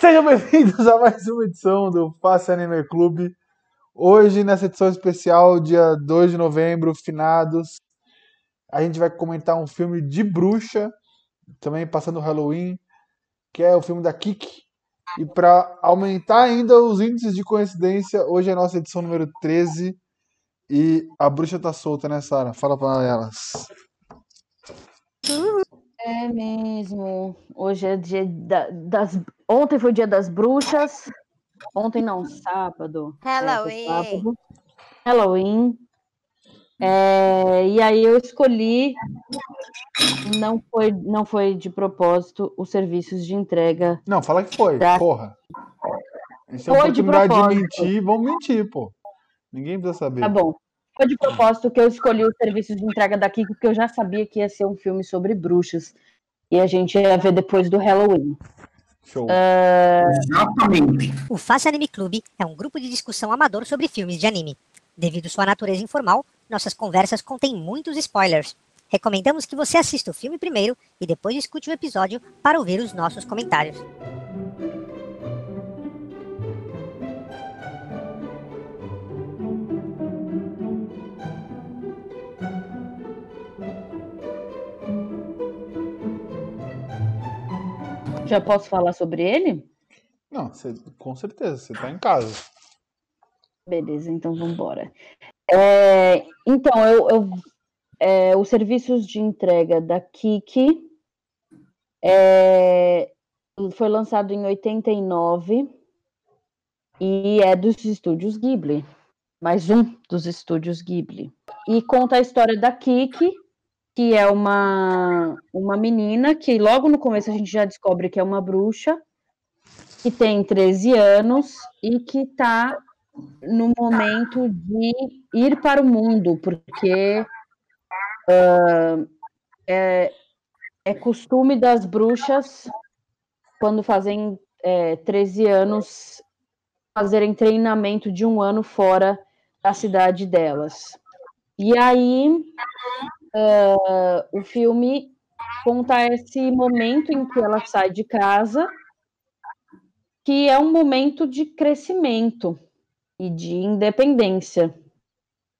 Sejam bem-vindos a mais uma edição do Face Anime Clube. Hoje, nessa edição especial, dia 2 de novembro, finados, a gente vai comentar um filme de bruxa, também passando o Halloween, que é o filme da Kiki. E para aumentar ainda os índices de coincidência, hoje é a nossa edição número 13 e a bruxa tá solta, né, Sara? Fala para elas. É mesmo. Hoje é dia da- das. Ontem foi o dia das bruxas. Ontem não, sábado. É, Halloween. sábado. Halloween. É, e aí eu escolhi, não foi, não foi de propósito, os serviços de entrega. Não, fala que foi, Tá. porra. Essa é Foi de oportunidade de, propósito. mentir, vamos mentir, pô. Ninguém precisa saber. Tá bom. Foi de propósito que eu escolhi os serviços de entrega daqui, porque eu já sabia que ia ser um filme sobre bruxas. E a gente ia ver depois do Halloween. Show. Exatamente. O Face Anime Clube é um grupo de discussão amador sobre filmes de anime. Devido sua natureza informal, nossas conversas contêm muitos spoilers. Recomendamos que você assista o filme primeiro e depois escute o episódio para ouvir os nossos comentários. Já posso falar sobre ele? Não, você- com certeza, você tá em casa. Beleza, então vamos embora. É, então, eu, eu- é, os serviços de entrega da Kiki é, foi lançado em 89 e é dos estúdios Ghibli. Mais um dos estúdios Ghibli. E conta a história da Kiki, que é uma, uma menina que logo no começo a gente já descobre que é uma bruxa, que tem 13 anos e que está no momento de ir para o mundo, porque ah, é, é costume das bruxas, quando fazem é, 13 anos, fazerem treinamento de um ano fora da cidade delas. E aí, ah, o filme conta esse momento em que ela sai de casa, que é um momento de crescimento e de independência.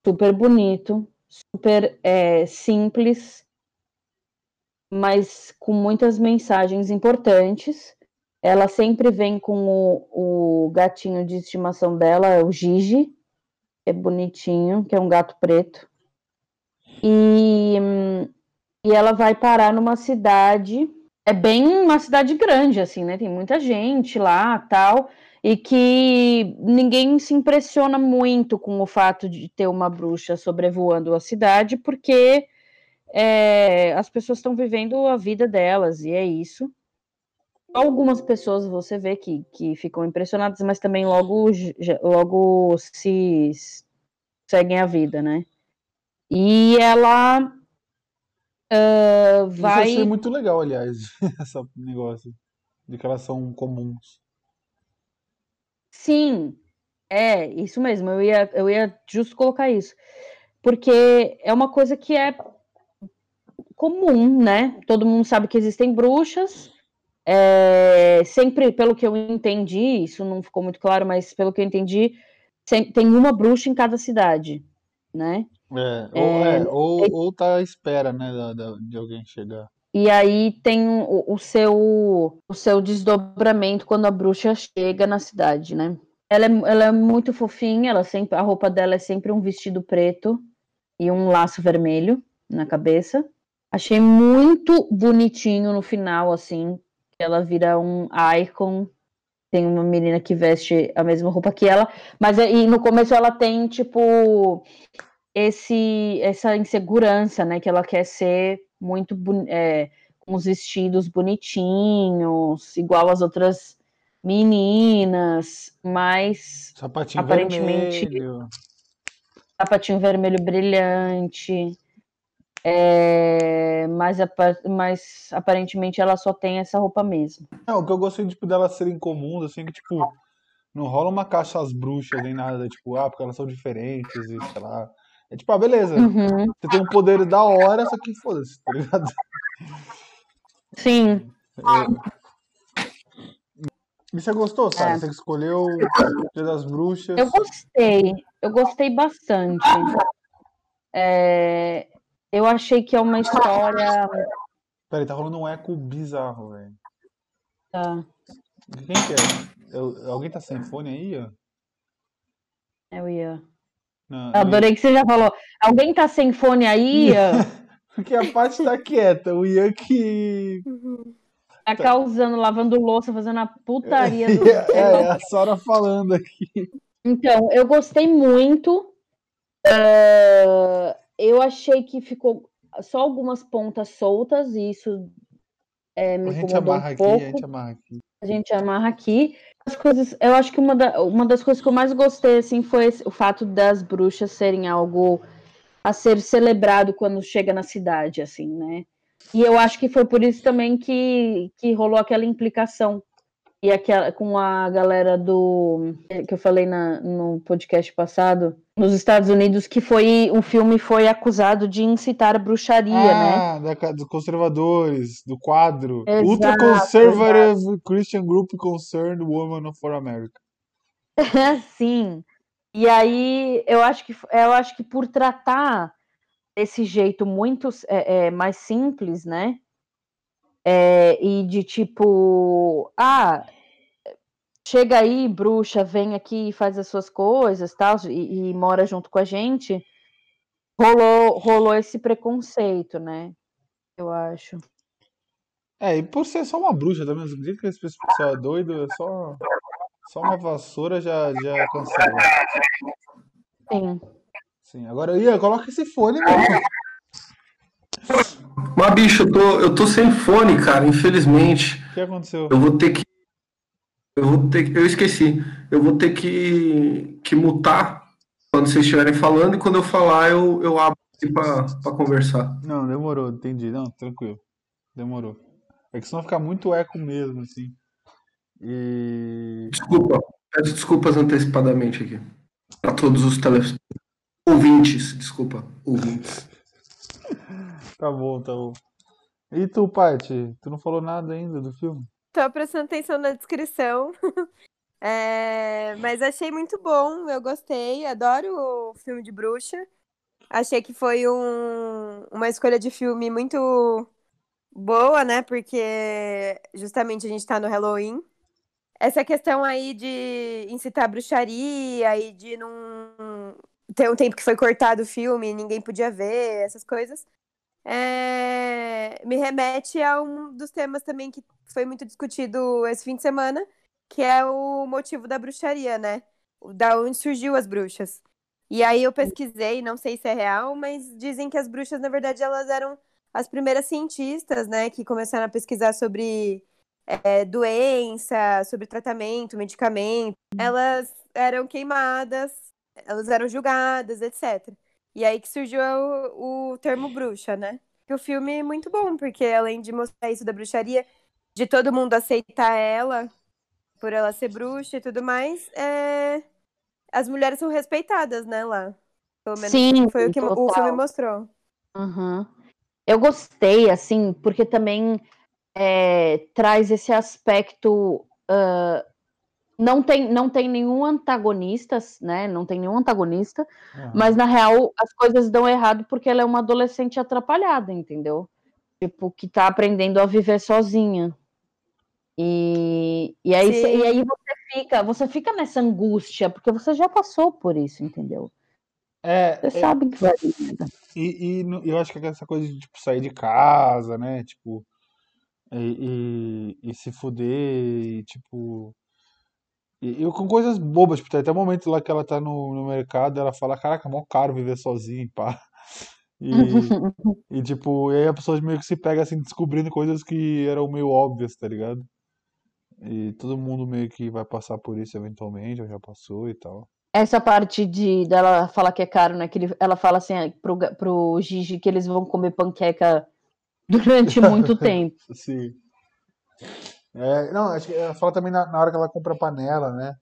Super bonito, super é, simples, mas com muitas mensagens importantes. Ela sempre vem com o, o gatinho de estimação dela, o Gigi, é bonitinho, que é um gato preto. E, e ela vai parar numa cidade, é bem uma cidade grande, assim, né? Tem muita gente lá, tal e que ninguém se impressiona muito com o fato de ter uma bruxa sobrevoando a cidade, porque é, as pessoas estão vivendo a vida delas, e é isso. Algumas pessoas você vê que, que ficam impressionadas, mas também logo, logo se seguem a vida, né? E ela ah, Isso eu vai. achei muito legal, aliás, esse negócio. De que elas são comuns. Sim, é isso mesmo. Eu ia, eu ia justo colocar isso, porque é uma coisa que é comum, né? Todo mundo sabe que existem bruxas. é, sempre, pelo que eu entendi, isso não ficou muito claro, mas pelo que eu entendi, tem uma bruxa em cada cidade, né? É, ou, é, ou, ou tá à espera, né, da- da- de alguém chegar. E aí tem o, o seu o seu desdobramento quando a bruxa chega na cidade, né? Ela é, ela é muito fofinha, ela sempre a roupa dela é sempre um vestido preto e um laço vermelho na cabeça. Achei muito bonitinho no final, assim, que ela vira um icon. Tem uma menina que veste a mesma roupa que ela, mas é- e no começo ela tem tipo esse essa insegurança, né? Que ela quer ser muito é, com os vestidos bonitinhos, igual as outras meninas, mas Sapatinho Aparentemente- vermelho. sapatinho vermelho brilhante. é, mas, mas aparentemente ela só tem essa roupa mesmo. Não, o que eu gostei tipo, delas serem comuns, assim, que, tipo, não rola uma caixa às bruxas nem nada, tipo, ah, porque elas são diferentes e sei lá. É tipo, ah, beleza, Uhum, você tem um poder da hora, só que foda-se, tá ligado? Sim, É, E você gostou, Sara? É. Você escolheu Dia das Bruxas. Eu gostei, eu gostei bastante. É, eu achei que é uma história. Peraí, tá rolando um eco bizarro, velho. Tá, Quem que é? Eu- alguém tá sem fone aí, ó? eu ia. Não, Eu adorei que você já falou. Alguém tá sem fone aí? Ian? Porque a Paty tá quieta. O Ian que. Tá causando, lavando louça, fazendo a putaria do. É, é a Sara falando aqui. Então, eu gostei muito. Ah, eu achei que ficou só algumas pontas soltas, e isso é, me A gente incomodou amarra um aqui, a pouco. gente amarra aqui. A gente amarra aqui. As coisas, eu acho que uma, da- uma das coisas que eu mais gostei assim foi esse- o fato das bruxas serem algo a ser celebrado quando chega na cidade, assim, né? E eu acho que foi por isso também que, que rolou aquela implicação e aquela com a galera do que eu falei na, no podcast passado nos Estados Unidos que foi o filme foi acusado de incitar bruxaria, né? Ah, da ca- dos conservadores, do quadro. Exato, Ultra Conservative Christian Group Concerned Women for America. Sim. E aí eu acho que eu acho que por tratar desse jeito muito é, é, mais simples, né? É, e de tipo, ah, chega aí, bruxa, vem aqui e faz as suas coisas, tal, e, e mora junto com a gente. Rolou, rolou esse preconceito, né? Eu acho. É, e por ser só uma bruxa também, do jeito que esse pessoal é doido, é só, só uma vassoura já, já cancela. Sim. Sim, agora, Ian, coloca esse fone, meu. Mas, bicho, eu tô, eu tô sem fone, cara, infelizmente. O que aconteceu? Eu vou ter que. Eu vou ter que. Eu esqueci. Eu vou ter que, que mutar quando vocês estiverem falando e quando eu falar eu, eu abro aqui pra, pra conversar. Não, demorou, entendi. Não, tranquilo. Demorou. É que senão fica muito eco mesmo, assim. E. Desculpa. Peço desculpas antecipadamente aqui. Pra todos os tele... ouvintes. Desculpa, ouvintes. Tá bom, tá bom. E tu, Paty? Tu não falou nada ainda do filme? Tô prestando atenção na descrição. É, mas achei muito bom, eu gostei, adoro o filme de bruxa. Achei que foi um- uma escolha de filme muito boa, né? Porque justamente a gente tá no Halloween. Essa questão aí de incitar bruxaria e de não ter um tempo que foi cortado o filme, e ninguém podia ver, essas coisas. É, me remete a um dos temas também que foi muito discutido esse fim de semana, que é o motivo da bruxaria, né? Da onde surgiu as bruxas. E aí eu pesquisei, não sei se é real, mas dizem que as bruxas, na verdade, elas eram as primeiras cientistas, né, que começaram a pesquisar sobre é, doença, sobre tratamento, medicamento. Elas eram queimadas, elas eram julgadas, etc. E aí que surgiu o, o termo bruxa, né? E o filme é muito bom, porque além de mostrar isso da bruxaria, de todo mundo aceitar ela por ela ser bruxa e tudo mais, é... as mulheres são respeitadas, né, lá. Pelo menos Sim, foi o que o total. filme mostrou. Uhum. Eu gostei, assim, porque também é, traz esse aspecto. ah, não, tem, não tem nenhum antagonista, né? Não tem nenhum antagonista, Aham. mas na real as coisas dão errado porque ela é uma adolescente atrapalhada, entendeu? Tipo, que tá aprendendo a viver sozinha. E, e, aí, Sim. e aí você fica, você fica nessa angústia, porque você já passou por isso, entendeu? É, Você é, sabe que vai. E, e eu acho que essa coisa de tipo, sair de casa, né? Tipo, e, e, e se fuder, e, tipo. E, e com coisas bobas, tipo, tem até o momento lá que ela tá no, no mercado, ela fala, caraca, é mó caro viver sozinha, pá. E, e tipo, e aí a pessoa meio que se pega assim, descobrindo coisas que eram meio óbvias, tá ligado? E todo mundo meio que vai passar por isso eventualmente, ou já passou e tal. Essa parte de dela falar que é caro, né? Que ele- ela fala assim ah, pro, pro Gigi que eles vão comer panqueca durante muito tempo. Sim. É, não, acho que ela fala também na, na hora que ela compra a panela, né?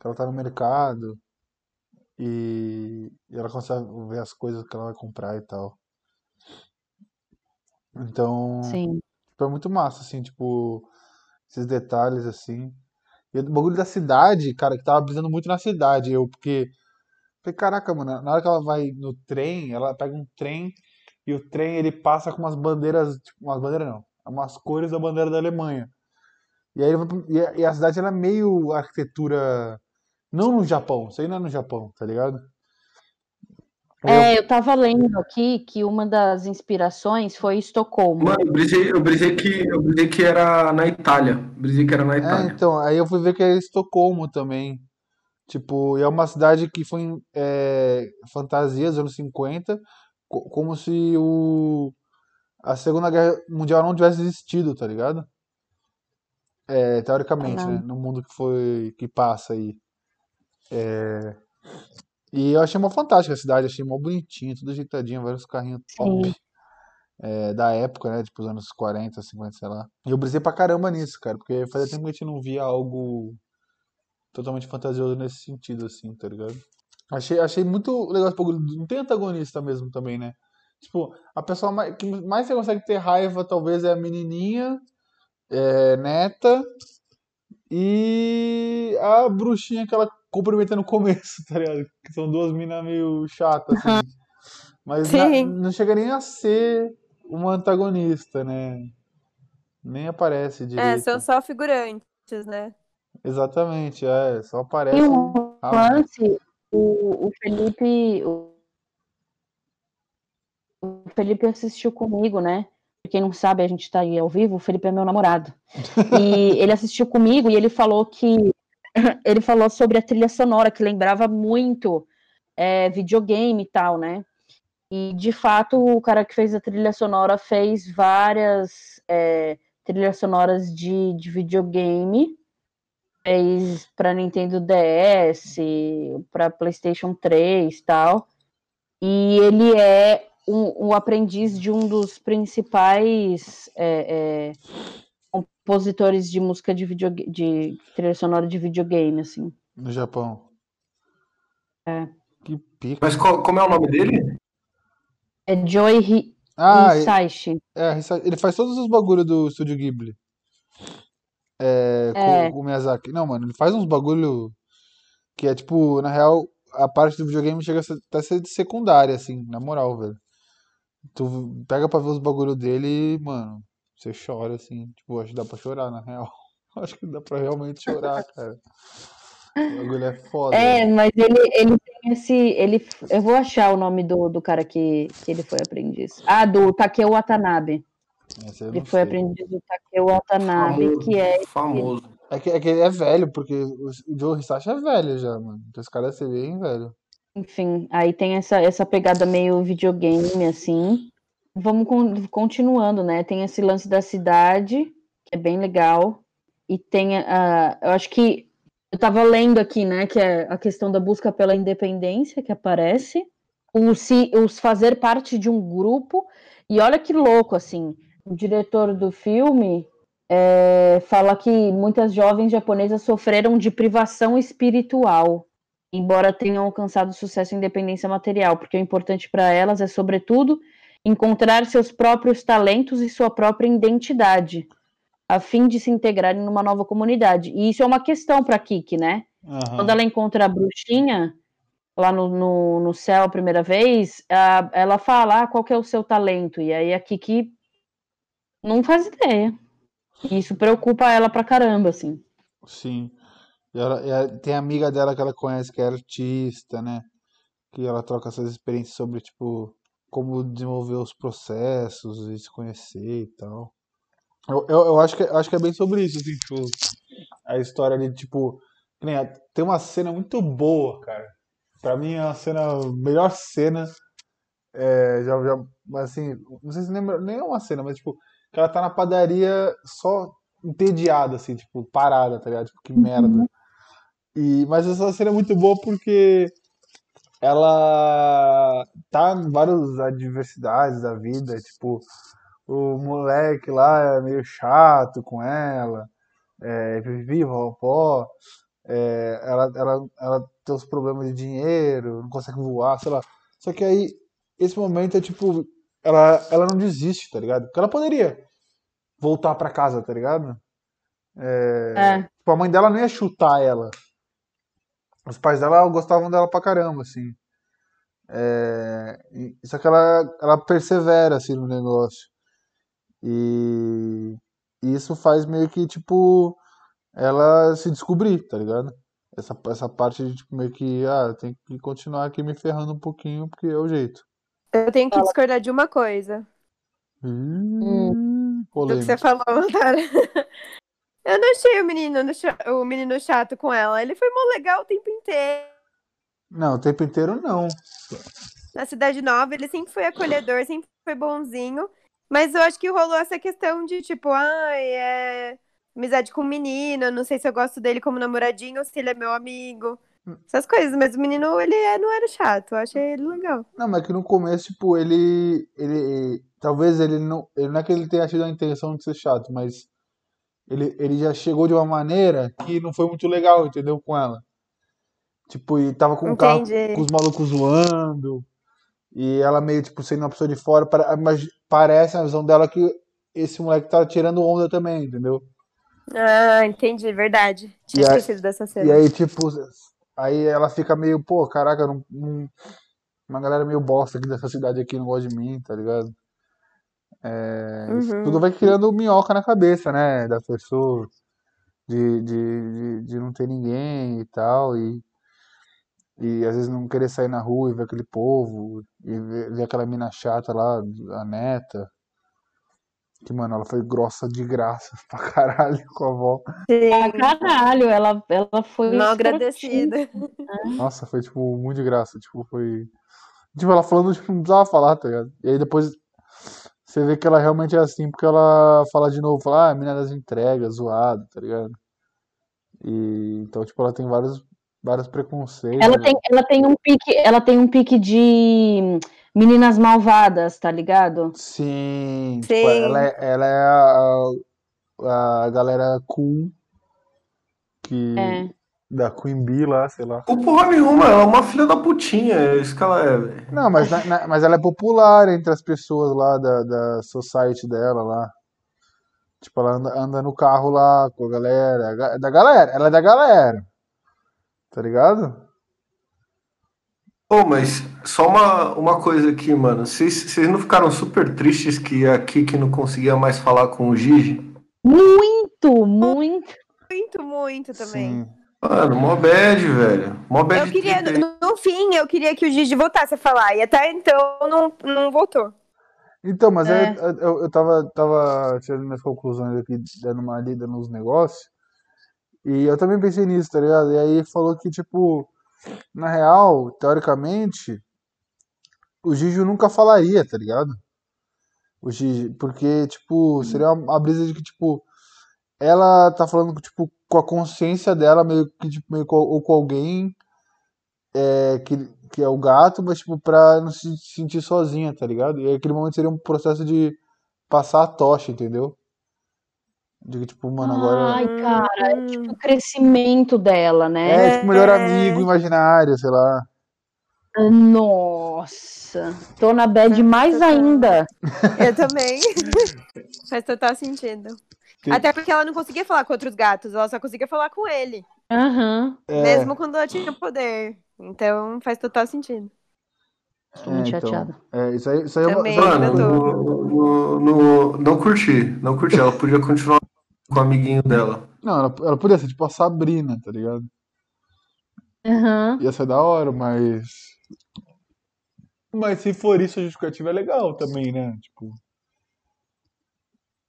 Que ela tá no mercado e, e ela consegue ver as coisas que ela vai comprar e tal. Então, Sim. tipo, é muito massa, assim, tipo, esses detalhes, assim. E o bagulho da cidade, cara, que tava brisando muito na cidade. Eu, porque. Falei, caraca, mano, na hora que ela vai no trem, ela pega um trem e o trem ele passa com umas bandeiras. Tipo, umas bandeiras não. Umas cores da bandeira da Alemanha. E aí e a, cidade ela é meio arquitetura. Não no Japão, isso aí não é no Japão, tá ligado? É, eu tava lendo aqui que uma das inspirações foi Estocolmo. Mano, eu brisei, eu brisei que, eu brisei que era na Itália. Brisei que era na É, Itália. então, aí eu fui ver que é Estocolmo também. Tipo, e é uma cidade que foi é, fantasia dos anos 50, co- como se o, a Segunda Guerra Mundial não tivesse existido, tá ligado? É, teoricamente, né? No mundo que foi, que passa aí. É, e eu achei uma fantástica a cidade, achei mó bonitinha, tudo ajeitadinho, vários carrinhos top. É, da época, né? Tipo, os anos 40, 50, sei lá. E eu brisei pra caramba nisso, cara, porque fazia tempo que a gente não via algo totalmente fantasioso nesse sentido, assim, tá ligado? Achei, achei muito legal esse bagulho. Não tem antagonista mesmo também, né? Tipo, a pessoa mais, que mais você consegue ter raiva, talvez, é a menininha, é, neta, e a bruxinha que ela cumprimenta no começo, tá ligado? Que são duas minas meio chatas, assim. Mas na- não chega nem a ser uma antagonista, né? Nem aparece É, direito. são só figurantes, né? Exatamente, é. Só aparece. Um Ah, lance, o, o Felipe. O, o Felipe assistiu comigo, né? Quem não sabe, a gente tá aí ao vivo, o Felipe é meu namorado. E ele assistiu comigo e ele falou que. Ele falou sobre a trilha sonora, que lembrava muito é, videogame e tal, né? E de fato, o cara que fez a trilha sonora fez várias é, trilhas sonoras de, de videogame fez para Nintendo DS, para PlayStation 3 e tal. E ele é um, um aprendiz de um dos principais é, é, compositores de música de, videogame, de trilha sonora de videogame, assim. no Japão. É. Que pica. Mas qual- como é o nome dele? É Joy Hi- Ah, Hisaishi. é, ele faz todos os bagulhos do Estúdio Ghibli. É, com, É. com o Miyazaki. Não, mano, ele faz uns bagulho que é tipo, na real, a parte do videogame chega a ser, até ser de secundária, assim, na moral, velho. Tu pega pra ver os bagulho dele e, mano, você chora, assim. Tipo, acho que dá pra chorar, na real. Acho que dá pra realmente chorar, cara. O bagulho é foda. É, mas ele, ele tem esse. Ele, eu vou achar o nome do, do cara que, que ele foi aprendiz. Ah, do Takeo Watanabe. Ele foi sei. aprendiz do Takeo Watanabe, Famoso. que é Famoso. É que, é que ele é velho, porque o, Joe Hisashi é velho já, mano. Então esse cara ser bem velho. Enfim, aí tem essa, essa pegada meio videogame, assim. Vamos con- continuando, né? Tem esse lance da cidade, que é bem legal. E tem, a eu acho que, eu tava lendo aqui, né, que é a questão da busca pela independência que aparece. O se, os fazer parte de um grupo. E olha que louco, assim, o diretor do filme é, fala que muitas jovens japonesas sofreram de privação espiritual embora tenham alcançado sucesso e independência material, porque o importante para elas é, sobretudo, encontrar seus próprios talentos e sua própria identidade, a fim de se integrarem numa nova comunidade. E isso é uma questão para Kiki, né? Aham. Quando ela encontra a bruxinha lá no, no, no céu a primeira vez, a- ela fala ah, qual que é o seu talento, e aí a Kiki não faz ideia. E isso preocupa ela pra caramba, assim. Sim. Ela, ela- tem amiga dela que ela conhece que é artista, né? Que ela troca essas experiências sobre, tipo, como desenvolver os processos e se conhecer e tal. Eu, eu, eu acho que, eu acho que é bem sobre isso, assim, tipo, a história ali, tipo, tem uma cena muito boa, cara. Pra mim é uma cena, a melhor cena, é, já, já, mas assim, não sei se lembra, nem é uma cena, mas tipo, que ela tá na padaria só entediada, assim, tipo, parada, tá ligado? Tipo, que merda. E, mas essa cena é muito boa porque ela tá em várias adversidades da vida, tipo, o moleque lá é meio chato com ela, é, vive pó, é, ela, ela, ela tem os problemas de dinheiro, não consegue voar, sei lá. Só que aí, esse momento é tipo, ela, ela não desiste, tá ligado? Porque ela poderia voltar pra casa, tá ligado? É. Tipo, a mãe dela não ia chutar ela. Os pais dela gostavam dela pra caramba, assim. É, só que ela, ela persevera, assim, no negócio. E e isso faz meio que, tipo, ela se descobrir, tá ligado? Essa, essa parte de, tipo, meio que, ah, tem que continuar aqui me ferrando um pouquinho, porque é o jeito. Eu tenho que discordar de uma coisa. Hum, Do que você falou, Tara. Eu não achei o menino, o menino chato com ela. Ele foi mó legal o tempo inteiro. Não, o tempo inteiro não. Na Cidade Nova, ele sempre foi acolhedor, sempre foi bonzinho. Mas eu acho que rolou essa questão de, tipo, ai, é amizade com o menino, não sei se eu gosto dele como namoradinho ou se ele é meu amigo. Essas coisas, mas o menino, ele é- não era chato, eu achei ele legal. Não, mas que no começo, tipo, ele, ele, talvez ele não, ele não é que ele tenha tido a intenção de ser chato, mas ele, ele já chegou de uma maneira que não foi muito legal, entendeu, com ela. Tipo, e tava com o carro, Entendi. com os malucos zoando, e ela meio, tipo, sendo uma pessoa de fora, para- mas parece a visão dela que esse moleque tá tirando onda também, entendeu? Ah, entendi, verdade. Tinha E aí- esquecido dessa E cena. aí, tipo, aí ela fica meio, pô, caraca, não, não- uma galera meio bosta aqui dessa cidade aqui não gosta de mim, tá ligado? É, isso Uhum. tudo vai criando minhoca na cabeça, né, da pessoa, de, de, de, de não ter ninguém e tal, e, e às vezes não querer sair na rua e ver aquele povo, e ver, ver aquela mina chata lá, a neta, que, mano, ela foi grossa de graça pra caralho com a avó. Ah, caralho, ela, ela foi mal escrotinha. agradecida. Nossa, foi, tipo, muito de graça. Tipo, foi. Tipo, ela falando, tipo, não precisava falar, tá ligado? E aí depois você vê que ela realmente é assim, porque ela fala de novo, fala, ah, a mina das entregas, zoado, tá ligado? E então, tipo, ela tem vários, vários preconceitos. Ela tem, ela tem um pique, ela tem um pique de meninas malvadas, tá ligado? Sim, tipo, Sim. ela é, ela é a, a galera cool que. É. Da Queen Bee lá, sei lá. O porra nenhuma, ela é uma filha da putinha, é isso que ela é, velho. Não, mas, na- na- mas ela é popular entre as pessoas lá da, da society dela lá. Tipo, ela anda, anda no carro lá com a galera. a ga- Da galera, ela é da galera. Tá ligado? Pô, mas só uma, uma coisa aqui, mano. Vocês vocês não ficaram super tristes que a Kiki não conseguia mais falar com o Gigi? Muito, muito. Muito, muito também. Sim. Mano, mó bad, velho. Mó bad Eu queria, no, no fim, eu queria que o Gigi voltasse a falar. E até então não, não voltou. Então, mas É. aí eu, eu, eu tava, tava tirando minhas conclusões aqui, dando uma lida nos negócios. E eu também pensei nisso, tá ligado? E aí falou que, tipo, na real, teoricamente, o Gigi nunca falaria, tá ligado? O Gigi, porque, tipo, seria uma, uma brisa de que, tipo, ela tá falando, tipo, com a consciência dela, meio que, tipo, meio com, ou com alguém é, que, que é o gato, mas, tipo, pra não se sentir sozinha, tá ligado? E aquele momento seria um processo de passar a tocha, entendeu? De que, tipo, mano, agora. Ai, cara, é tipo o crescimento dela, né? É, tipo, melhor É. amigo imaginário, sei lá. Nossa, tô na bad mais ainda. Eu também. Faz total sentido. Que- Até porque ela não conseguia falar com outros gatos, ela só conseguia falar com ele. Aham, É, Mesmo quando ela tinha poder. Então faz total sentido. muito é, então, chateada. é, isso aí, isso aí é uma- Também. ainda Mano, no, no- no- não curti. Não curti. Ela podia continuar com o amiguinho dela. Não, ela, ela podia ser tipo a Sabrina, tá ligado? Aham. Ia ser da hora, mas. Mas se for isso, a justificativa é legal também, né? Tipo.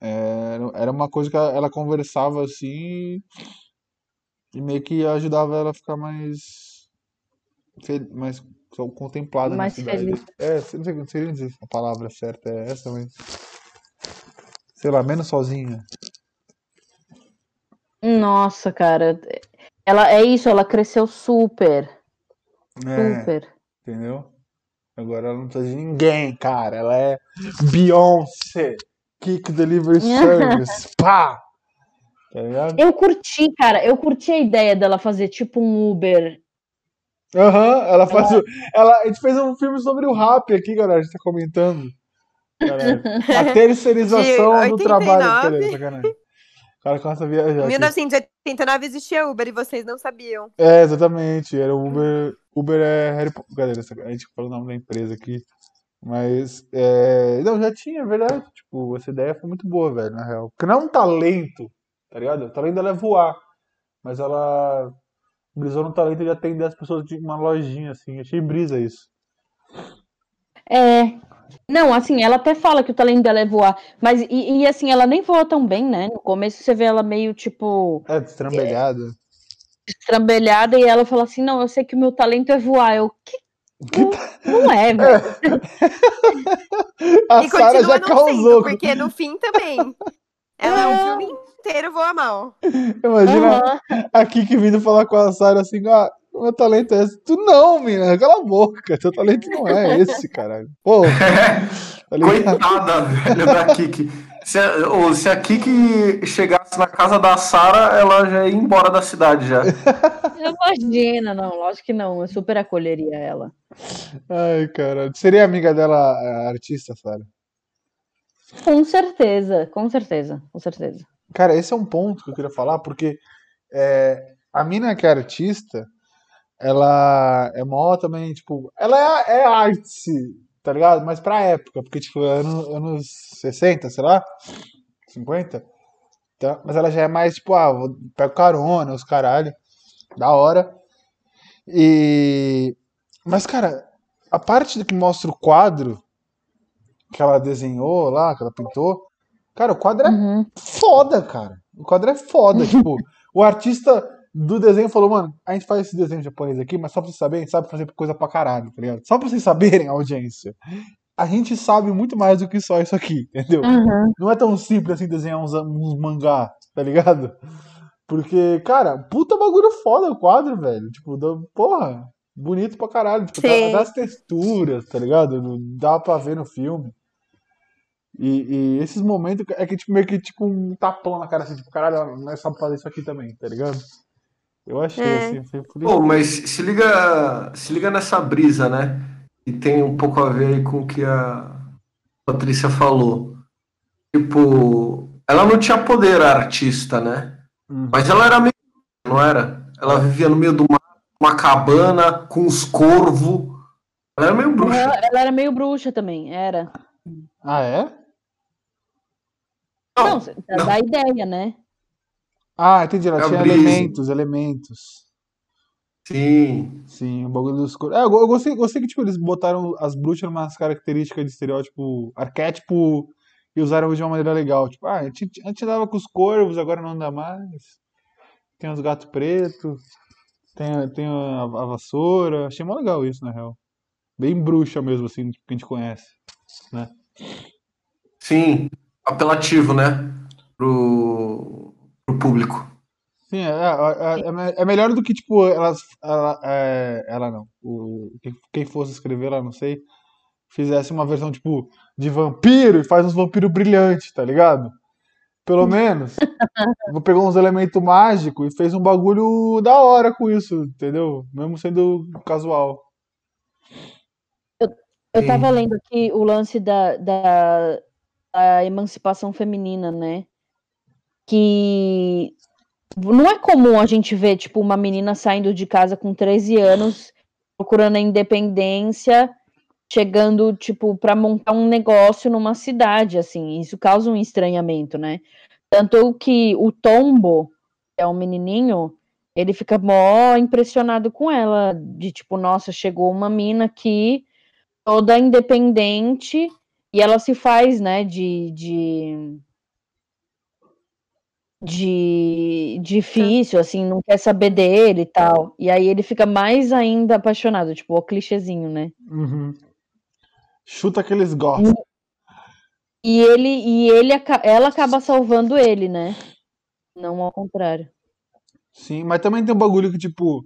é, era uma coisa que ela, conversava assim e meio que ajudava ela a ficar mais. mais contemplada na Mais cidade. feliz. É, não sei, não sei nem dizer se a palavra certa é essa, mas. Sei lá, menos sozinha. Nossa, cara. Ela é isso, ela cresceu super, É. super. Entendeu? Agora ela não precisa de ninguém, cara. Ela é Beyoncé. Kick Delivery Service. Pá! Tá ligado? Eu curti, cara, eu curti a ideia dela fazer tipo um Uber. Aham, ela faz. o- Ela, a gente fez um filme sobre o rap aqui, galera. A gente tá comentando. Caralho. A terceirização De do trabalho. 89. Peraí, sacanagem. O cara começa a viajar. Em 1989 existia Uber e vocês não sabiam. É, exatamente. Era o Uber. Uber é Harry Potter. Cadê essa- A gente falou o nome da empresa aqui. Mas. É... Não, já tinha, é verdade. Tipo, essa ideia foi muito boa, velho, na real. Porque não é um talento, tá ligado? O talento dela é voar. Mas ela brisou no talento de atender as pessoas de uma lojinha, assim. Achei brisa isso. É. Não, assim, ela até fala que o talento dela é voar, mas e, e, assim, ela nem voa tão bem, né? No começo você vê ela meio tipo É, destrambelhada. estrambelhada e ela fala assim: "Não, eu sei que o meu talento é voar". Eu, que Que tá- não é, velho. A e Sarah continua já não causou. sendo, porque no fim também. Ela é um filme inteiro voa mal. Imagina Aham. a Kiki vindo falar com a Sarah assim, ah, o meu talento é esse. Tu não, menina, cala a boca. Teu talento não é esse, caralho. Pô, tá? Coitada, velho, da Kiki. Se a, ou se a Kiki chegasse na casa da Sara, ela já ia embora da cidade já. Imagina, não, lógico que não, eu super acolheria ela. Ai, cara. Seria amiga dela a artista, Sarah? Com certeza, com certeza, com certeza. Cara, esse é um ponto que eu queria falar, porque é, a mina que é artista, ela é mó também, tipo, ela é, é arte, tá ligado? Mas pra época, porque, tipo, anos, anos 60, sei lá, 50. Então, mas ela já é mais, tipo, ah, vou, pego carona, os caralho, da hora. E. Mas, cara, a parte que mostra o quadro que ela desenhou lá, que ela pintou, cara, o quadro é Uhum. foda, cara. O quadro é foda. tipo, o artista do desenho falou, mano, a gente faz esse desenho japonês aqui, mas só pra vocês saberem, a gente sabe fazer coisa pra caralho, tá ligado? Só pra vocês saberem, audiência. A gente sabe muito mais do que só isso aqui, entendeu? Uhum. Não é tão simples assim desenhar uns, uns mangá, tá ligado? Porque, cara, puta bagulho foda o quadro, velho. Tipo, dá- porra, bonito pra caralho. Tipo, tá- Sim. até as texturas, tá ligado? Não Dá pra ver no filme. E, e esses momentos é que tipo, meio que tipo um tapão na cara, assim, tipo, caralho, nós sabemos fazer isso aqui também, tá ligado? Eu achei, É. assim, foi por Pô, mas se liga, se liga nessa brisa, né? E tem um pouco a ver aí com o que a Patrícia falou. Tipo, ela não tinha poder a artista, né? Uhum. Mas ela era meio. Não era? Ela vivia no meio de uma, uma cabana com os corvos. Ela era meio bruxa. Ela, ela era meio bruxa também, era. Ah, é? Não, Não, dá dá ideia, né? Ah, entendi, ela É tinha brisa. elementos, elementos. sim. Sim, o bagulho dos cor. É, eu go- eu gostei, gostei que tipo, eles botaram as bruxas umas características de estereótipo, arquétipo, e usaram de uma maneira legal. Tipo, ah, a gente, a gente andava com os corvos, agora não anda mais. Tem os gatos pretos, tem, tem a, a vassoura. Achei mó legal isso, na real. Bem bruxa mesmo, assim, que a gente conhece. Sim. Apelativo, né? Pro, pro público. Sim, é, é, é, me- é melhor do que, tipo, elas. Ela, é, ela não. O, quem, quem fosse escrever, ela não sei. Fizesse uma versão, tipo, de vampiro e faz uns vampiros brilhantes, tá ligado? Pelo menos. Vou pegar uns elementos mágicos e fez um bagulho da hora com isso, entendeu? Mesmo sendo casual. Eu Sim. tava lendo aqui o lance da, da, da emancipação feminina, né? Que não é comum a gente ver, tipo, uma menina saindo de casa com 13 anos, procurando a independência, chegando, tipo, para montar um negócio numa cidade, assim. Isso causa um estranhamento, né? Tanto que o Tombo, que é um menininho, ele fica mó impressionado com ela, de tipo, nossa, chegou uma mina aqui toda independente e ela se faz, né, de de de difícil, assim, não quer saber dele e tal. E aí ele fica mais ainda apaixonado, tipo, o clichêzinho, né? Uhum. Chuta aqueles goths. E ele e ele ela acaba salvando ele, né? Não ao contrário. Sim, mas também tem um bagulho que, tipo,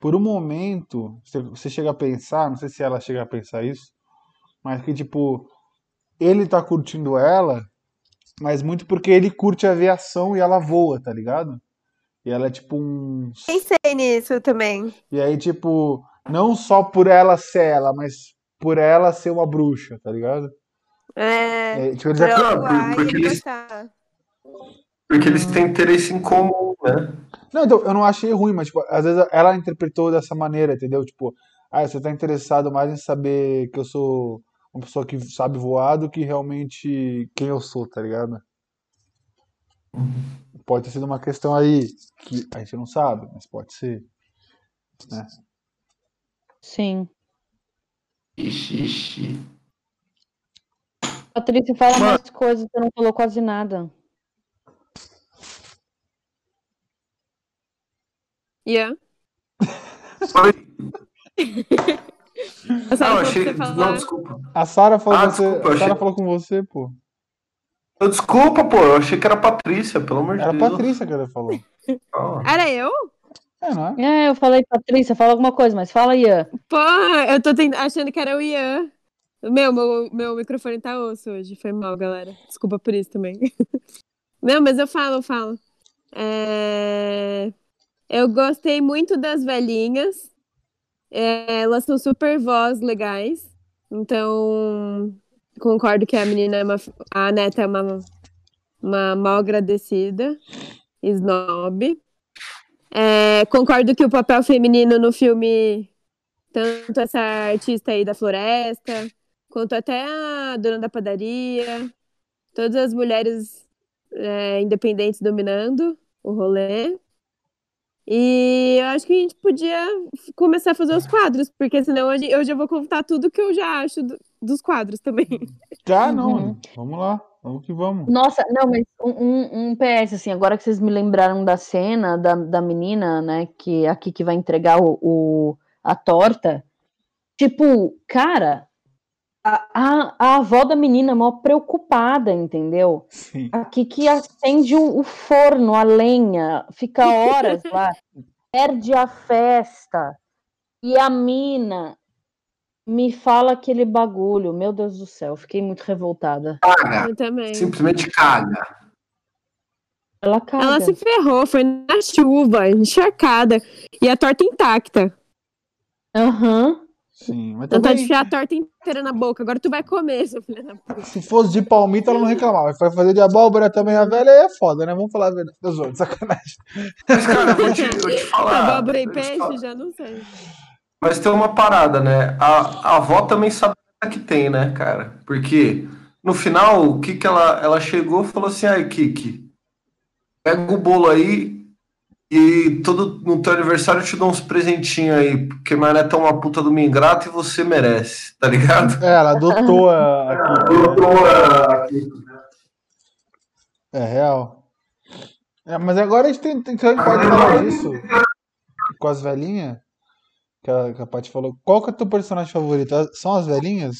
por um momento, você chega a pensar, não sei se ela chega a pensar isso, mas que, tipo, ele tá curtindo ela, mas muito porque ele curte aviação e ela voa, tá ligado? E ela é tipo um. Pensei nisso também. E aí, tipo, não só por ela ser ela, mas por ela ser uma bruxa, tá ligado? É. É, tipo, eles Pra acon- ela voar e porque ele eles-. Porque eles têm interesse em comum, né? Não, então, eu não achei ruim, mas, tipo, às vezes ela interpretou dessa maneira, entendeu? Tipo, ah, você tá interessado mais em saber que eu sou uma pessoa que sabe voar do que realmente quem eu sou, tá ligado? Pode ter sido uma questão aí que a gente não sabe, mas pode ser. Né? Sim. Ixi, ixi. Patrícia, fala Mano. mais coisas, você não falou quase nada. Ian? Oi? Só Não, achei. Não, desculpa. A Sara falou, Ah, com você, desculpa, a achei- Sara falou com você, pô. Eu, desculpa, pô. Eu achei que era Patrícia, pelo amor de Era a Deus. Patrícia que ela falou. Ah. Era eu? É, não é? É, eu falei, Patrícia, fala alguma coisa, mas fala, Ian. Porra, eu tô tent- achando que era o Ian. Meu, meu, meu microfone tá osso hoje. Foi mal, galera. Desculpa por isso também. Não, mas eu falo, eu falo. É, Eu gostei muito das velhinhas. É, Elas são super voz legais. Então, concordo que a menina é uma. A neta é uma, uma mal agradecida. Snob. É, concordo que o papel feminino no filme tanto essa artista aí da floresta, quanto até a dona da padaria, todas as mulheres é, independentes dominando o rolê. E eu acho que a gente podia começar a fazer os quadros, porque senão hoje eu já vou contar tudo que eu já acho do- dos quadros também. Já não. Uhum. Vamos lá. Vamos que vamos. Nossa, não, mas um, um, um PS, assim, agora que vocês me lembraram da cena da, da menina, né, que aqui que vai entregar o, o- a torta, tipo, cara, a, a, avó da menina é mó preocupada, entendeu? Sim. Aqui que acende o, o forno, a lenha, fica horas lá, perde a festa, e a mina me fala aquele bagulho, meu Deus do céu, fiquei muito revoltada. Caga. Eu também. Simplesmente caga. Ela caga. Ela se ferrou, foi na chuva, encharcada, e a torta intacta. Aham. Sim. Mas Vontade de também, enfiar a torta inteira na boca. Agora tu vai comer, seu filho da puta. se fosse de palmito, ela não reclamava. Vai fazer de abóbora também, a velha é foda, né? Vamos falar a verdade. Dos outros, sacanagem. Mas, cara, eu vou te, eu te falar. Abóbora e falar. peixe, já não sei. Mas tem uma parada, né? A, a avó também sabe que tem, né, cara? Porque no final, o que que ela, ela chegou e falou assim: ai, Kiki, pega o bolo aí e todo, no teu aniversário eu te dou uns presentinhos aí, porque minha neta é uma puta do me ingrato e você merece, tá ligado? É, ela adotou a, a Kiki, né? É real. É, mas agora a gente tem, tem, a gente pode falar disso com as velhinhas. Que a, que a Paty falou. Qual que é o teu personagem favorito? As- São as velhinhas?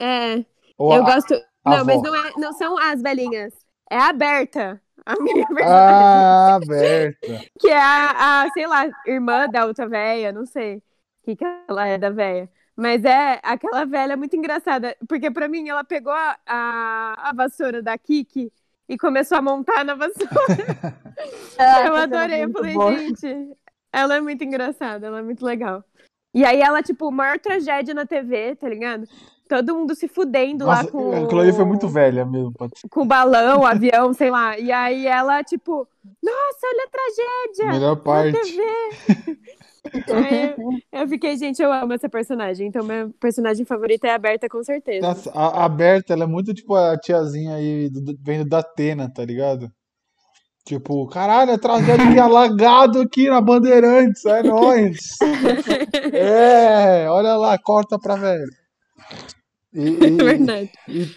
É, Ou eu a- gosto. a Não, mas avó? não, é, não são as velhinhas. É a Berta. A minha personagem. Ah, Berta. Que é a, a, sei lá, irmã da outra véia, não sei o que, que ela é da véia. Mas é aquela velha muito engraçada. Porque pra mim ela pegou a, a, a vassoura da Kiki e começou a montar na vassoura. Ah, Eu essa adorei. é Eu falei, boa. gente, ela é muito engraçada, ela é muito legal. E aí ela, tipo, maior tragédia na TV, tá ligado? Todo mundo se fudendo lá Nossa, com. aquilo ali foi muito velha mesmo. Com balão, avião, sei lá. E aí ela, tipo, nossa, olha a tragédia! Melhor parte. Eu, eu fiquei, gente, eu amo essa personagem. Então, meu personagem favorito é a Berta, com certeza. Nossa, a, a Berta, ela é muito tipo a tiazinha aí do, do- vendo da Atena, tá ligado? Tipo, caralho, a tragédia que alagado aqui na Bandeirantes, é nóis. É, olha lá, corta pra velho. E, É e, verdade. e,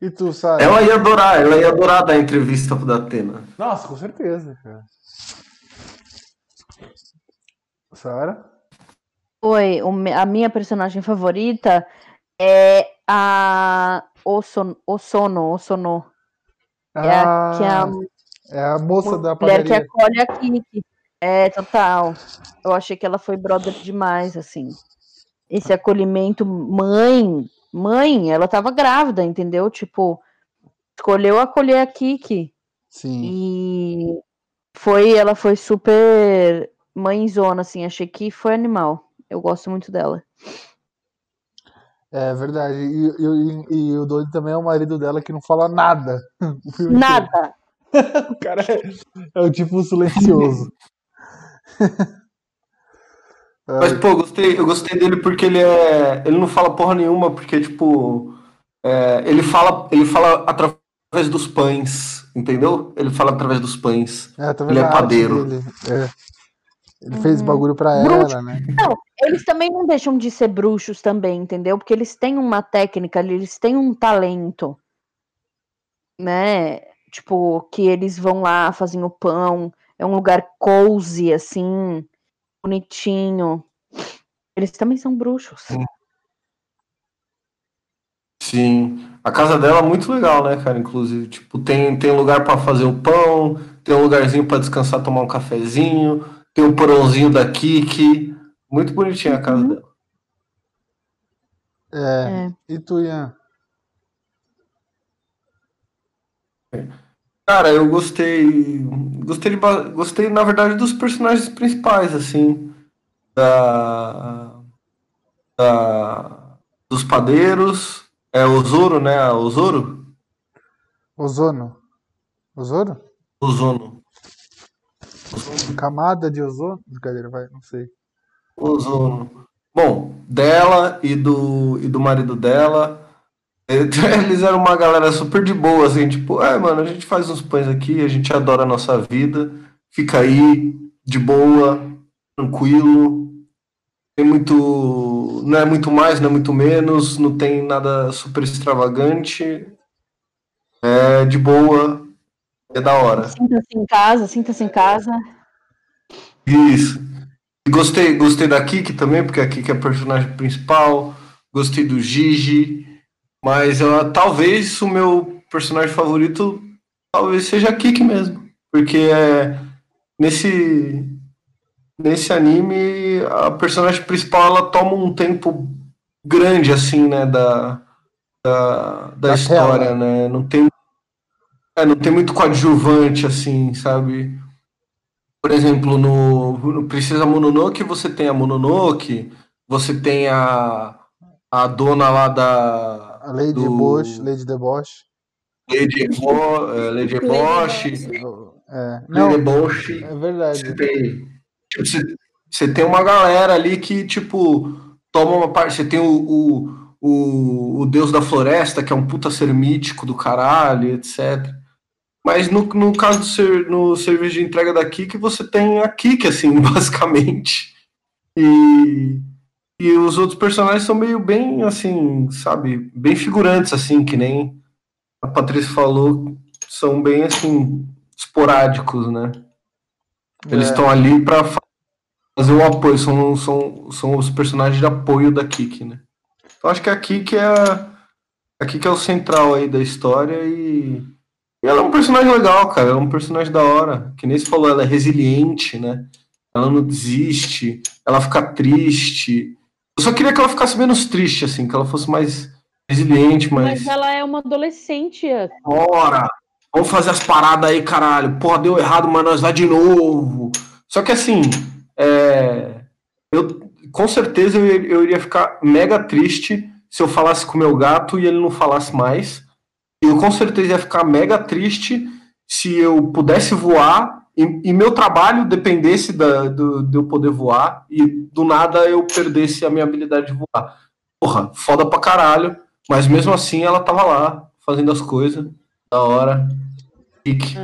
e tu, sabe? Ela ia adorar, ela ia adorar dar entrevista pro Datena. Nossa, com certeza, cara. Sara? Oi, a minha personagem favorita é a Oson, Osono, Osono. É a, que é a é a moça da mulher que padaria. acolhe a Kiki. É, total. Eu achei que ela foi brother demais, assim. Esse acolhimento, mãe, mãe, ela tava grávida, entendeu? Tipo, escolheu acolher a Kiki. Sim. E foi, ela foi super mãezona, assim, achei que foi animal. Eu gosto muito dela. É verdade. E, e- e- e o doido também é o marido dela que não fala nada. Nada, o cara é, é o tipo silencioso. Mas, pô, eu gostei, eu gostei dele porque ele é. Ele não fala porra nenhuma, porque, tipo. é, ele fala, ele fala através dos pães, entendeu? Ele fala através dos pães. É, Ele é padeiro. dele. É. Ele fez Uhum. bagulho pra Bruxo. ela, né? Não, eles também não deixam de ser bruxos também, entendeu? Porque eles têm uma técnica ali, eles têm um talento, né? Tipo, que eles vão lá, fazem o pão, é um lugar cozy, assim, bonitinho. Eles também são bruxos. Sim. A casa dela é muito legal, né, cara? Inclusive, tipo, tem, tem lugar pra fazer o pão, tem um lugarzinho pra descansar, tomar um cafezinho, tem o porãozinho da Kiki. Muito bonitinha a casa Uhum. dela. É. É. E tu, Ian? Cara, eu gostei. Gostei, de gostei, na verdade, dos personagens principais, assim. Da. da dos padeiros. É o Zoro, né? O Zoro? Ozono? Ozono? Ozono. Camada de ozono? Brincadeira, vai, não sei. Ozono. Bom, dela e do, e do marido dela. Eles eram uma galera super de boa, assim, tipo, é, mano, a gente faz uns pães aqui, a gente adora a nossa vida, fica aí, de boa, tranquilo. Tem muito. Não é muito mais, não é muito menos, não tem nada super extravagante. É de boa, é da hora. Sinta-se em casa, sinta-se em casa. Isso. E Gostei, gostei da Kiki também, porque a Kiki é a personagem principal. Gostei do Gigi. Mas eu, talvez o meu personagem favorito talvez seja a Kiki mesmo. Porque é, nesse, nesse anime a personagem principal ela toma um tempo grande assim, né, da, da, da Da história, tela. né? Não tem, é, não tem muito coadjuvante assim, sabe? Por exemplo, no, no Princesa Mononoke você tem a Mononoke, você tem a, a dona lá da A Lady do- Deboche, Lady Deboche. Lady Ebo, eh, Lady Eboche, É. Lady Não, Eboche. é Você verdade. tem, tipo, você, você tem uma galera ali que, tipo, toma uma parte. Você tem o, o, o, o Deus da Floresta, que é um puta ser mítico do caralho, etc. Mas no, no caso do ser, no serviço de entrega da Kik, você tem a Kik, assim, basicamente. E, e os outros personagens são meio bem, assim, sabe, bem figurantes, assim, que nem a Patrícia falou, são bem, assim, esporádicos, né? Eles É. estão ali pra fa- fazer o apoio, são, são, são os personagens de apoio da Kiki, né? Então acho que a Kiki é a, Kiki é o central aí da história e, e ela é um personagem legal, cara, ela é um personagem da hora, que nem você falou, ela é resiliente, né? Ela não desiste, ela fica triste. Eu só queria que ela ficasse menos triste, assim, que ela fosse mais resiliente, Mas mais. ela é uma adolescente. Bora! Vamos fazer as paradas aí, caralho. Porra, deu errado, mas nós vai de novo. Só que assim, é, eu com certeza eu, eu iria ficar mega triste se eu falasse com o meu gato e ele não falasse mais. E eu com certeza ia ficar mega triste se eu pudesse voar e, e meu trabalho dependesse da, do, de eu poder voar e do nada eu perdesse a minha habilidade de voar. Porra, foda pra caralho. Mas mesmo assim ela tava lá, fazendo as coisas. Da hora. Pique.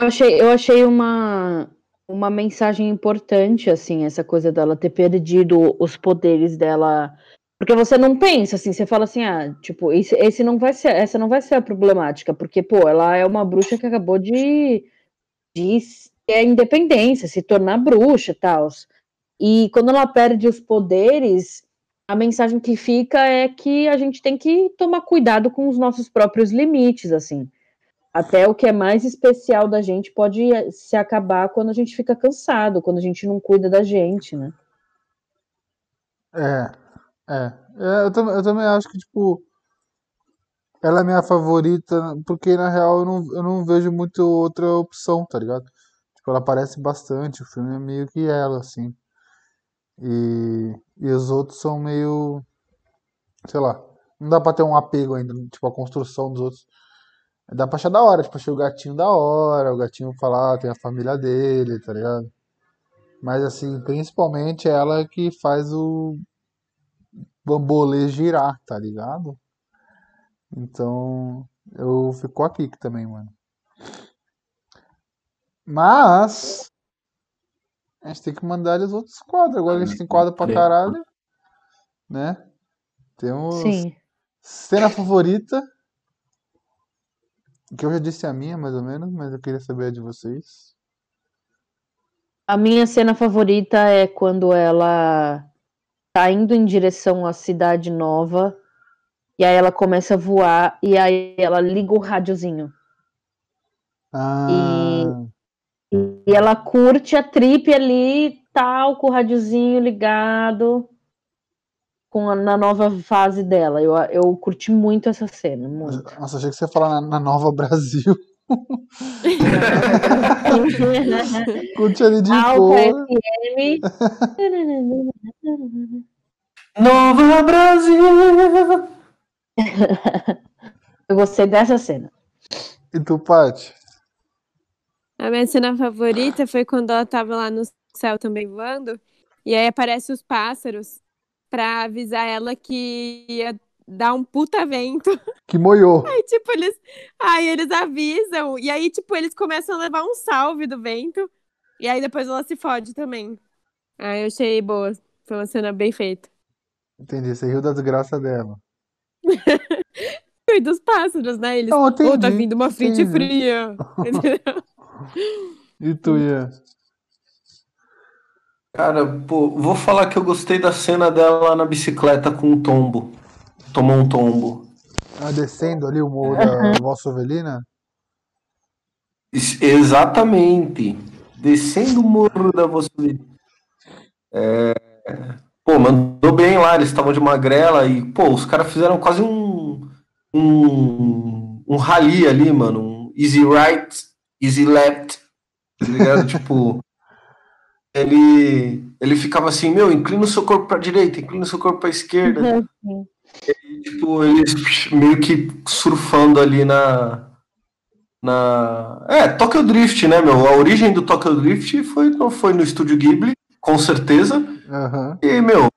Eu achei, eu achei uma, uma mensagem importante, assim, essa coisa dela ter perdido os poderes dela. Porque você não pensa assim, você fala assim, ah, tipo, esse, esse não vai ser, essa não vai ser a problemática, porque, pô, ela é uma bruxa que acabou de, ter a independência, se tornar bruxa e tal. E quando ela perde os poderes, a mensagem que fica é que a gente tem que tomar cuidado com os nossos próprios limites, assim. Até o que é mais especial da gente pode eh, se acabar quando a gente fica cansado, quando a gente não cuida da gente, né? É, é. É, eu, eu também acho que, tipo, ela é minha favorita, porque na real eu não, eu não vejo muito outra opção, tá ligado? Tipo, ela aparece bastante, o filme é meio que ela, assim. E, e os outros são meio. Sei lá. Não dá pra ter um apego ainda, tipo, a construção dos outros. Dá pra achar da hora, tipo, achei o gatinho da hora, o gatinho falar, tem a família dele, tá ligado? Mas assim, principalmente ela que faz o bambolê girar, tá ligado? Então, eu fico aqui também, mano. Mas a gente tem que mandar eles outros quadros. Agora a gente tem quadro pra caralho, né? Temos Sim. cena favorita, que eu já disse a minha, mais ou menos, mas eu queria saber a de vocês. A minha cena favorita é quando ela tá indo em direção à cidade nova e aí ela começa a voar e aí ela liga o rádiozinho. Ah, E ela curte a trip ali, tal, com o rádiozinho ligado, com a- na nova fase dela. Eu, eu curti muito essa cena, muito. nossa, achei que você ia falar na, na Nova Brasil. Curte ali de Alta. FM. Nova Brasil! Eu gostei dessa cena. E tu, Paty? A minha cena favorita foi quando ela tava lá no céu também voando, e aí aparece os pássaros pra avisar ela que ia dar um puta vento. Que moiou. Aí, tipo, eles. Aí eles avisam, e aí, tipo, eles começam a levar um salve do vento, e aí depois ela se fode também. Aí eu achei boa. Foi uma cena bem feita. Entendi, você riu da desgraça dela. E dos pássaros, né? Eles. Não, Ô, tá entendi, vindo uma frente entendi. fria. E tu, Ian? Cara, pô, vou falar que eu gostei da cena dela na bicicleta com um tombo. Tomou um tombo. Ah, descendo ali o morro da Vossa Ovelina? Ex- Exatamente. Descendo o morro da você. É... Pô, mandou bem lá, eles estavam de magrela e, pô, os caras fizeram quase um, um, um rally ali, mano. Um easy right, easy left, tá ligado? tipo, ele, ele ficava assim, meu, inclina o seu corpo pra direita, inclina o seu corpo pra esquerda. tipo, eles meio que surfando ali na. Na. É, Tokyo Drift, né, meu? A origem do Tokyo Drift foi, foi no estúdio Ghibli, com certeza. Aham. E, meu,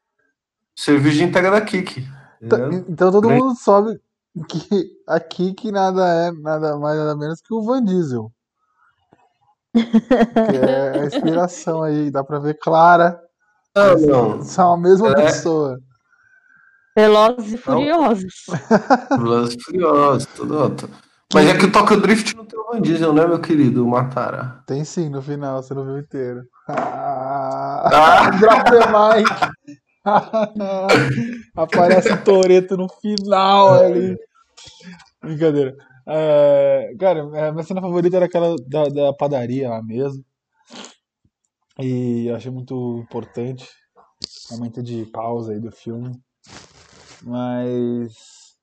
serviço de entrega da Kiki. Então- entendeu? Então todo mundo sabe que aqui que nada é nada mais nada menos que o Van Diesel. Que é a inspiração aí, dá pra ver clara. Não, não. São a mesma É. pessoa. Velozes e Furiosos. Velozes e Furiosos, tudo outro. Mas é que o Tokyo Drift não tem o Van Diesel, né, meu querido Matara? Tem sim no final, você não viu inteiro. Ah! The mic. Aparece o Toreto no final ali. Brincadeira. É, cara, a minha cena favorita era aquela da, da padaria lá mesmo. E eu achei muito importante. Momento de pausa aí do filme. Mas.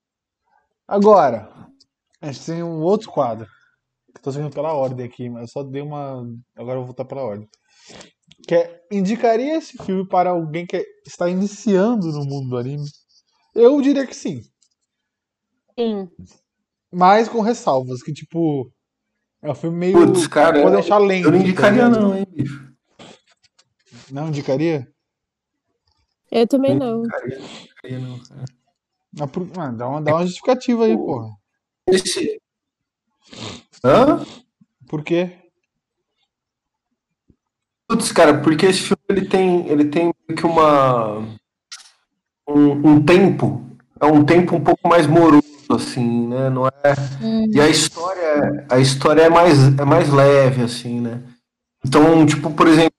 Agora, a gente tem um outro quadro. Tô seguindo pela ordem aqui, mas eu só dei uma. Agora eu vou voltar pela ordem. Que é, indicaria esse filme para alguém que está iniciando no mundo do anime? Eu diria que sim. Sim. Mas com ressalvas, que tipo. É um filme meio. Putz, cara, pode eu- deixar lento. Eu não indicaria, tá não, hein, bicho. Não indicaria? Eu também não. Indicaria, não indicaria, não, cara. Mas por- ah, dá, uma, dá uma justificativa aí, porra. Esse. Hã? Por quê? Putz, cara, porque esse filme ele tem, ele tem que uma um, um tempo, é um tempo um pouco mais moroso, assim, né? Não é. E a história, a história é mais, é mais leve, assim, né? Então, tipo, por exemplo,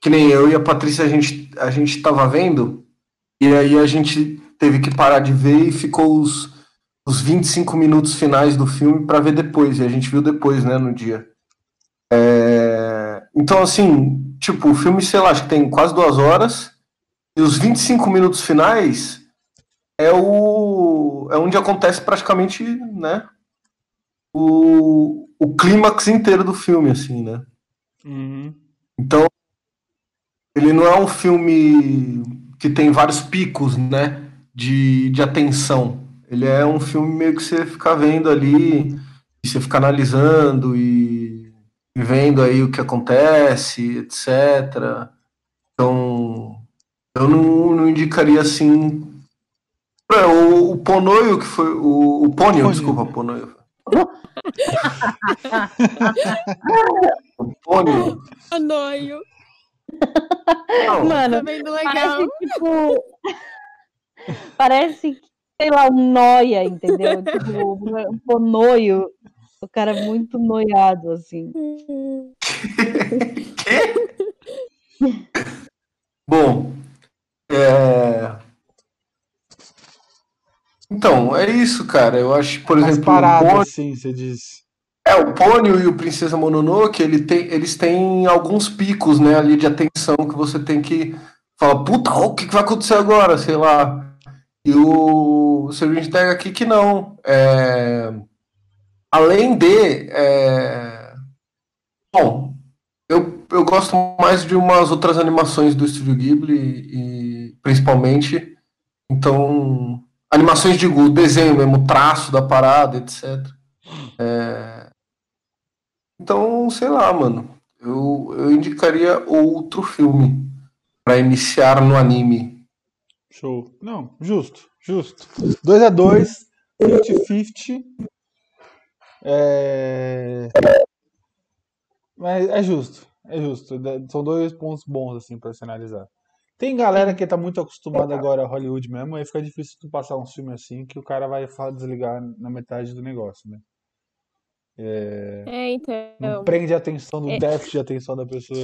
que nem eu e a Patrícia a gente, a gente tava vendo e aí a gente teve que parar de ver e ficou os, os 25 minutos finais do filme para ver depois. E a gente viu depois, né, no dia. É, Então, assim, tipo, o filme, sei lá, acho que tem quase duas horas. E os 25 minutos finais é o é onde acontece praticamente, né? O, o clímax inteiro do filme, assim, né? Então, ele não é um filme que tem vários picos, né? De, de atenção. Ele é um filme meio que você fica vendo ali. e você fica analisando e vendo aí o que acontece, etc. Então, eu não, não indicaria assim. É, o, o Ponoio, que foi. O, o Pônio, Pônio. desculpa, Ponoio. o Pônio. Anoio. Não, Mano, Tá vendo legal? parece tipo. parece, sei lá, um noia, entendeu? Tipo, um ponoio. O cara é muito noiado, assim. Bom, é... então, é isso, cara. Eu acho, por Mais exemplo, o parado, Pônio, assim, você diz. é, o Pônio e o Princesa Mononoke, ele tem, eles têm alguns picos, né, ali de atenção que você tem que falar, puta, o que que vai acontecer agora? Sei lá. E o Sergeant Tag aqui que não. É... Além de. é, Bom, eu, eu gosto mais de umas outras animações do Estúdio Ghibli, e, principalmente. Então, animações, digo, desenho mesmo, traço da parada, etc. É, Então, sei lá, mano. Eu, eu indicaria outro filme para iniciar no anime. Show. Não, justo, justo. 2 a 2 50-50. É... Mas é justo, é justo. São dois pontos bons, assim, pra se analisar. Tem galera que tá muito acostumada agora a Hollywood mesmo, aí fica difícil tu passar um filme assim que o cara vai desligar na metade do negócio, né? É, É, então. Não prende a atenção do É. déficit de atenção da pessoa.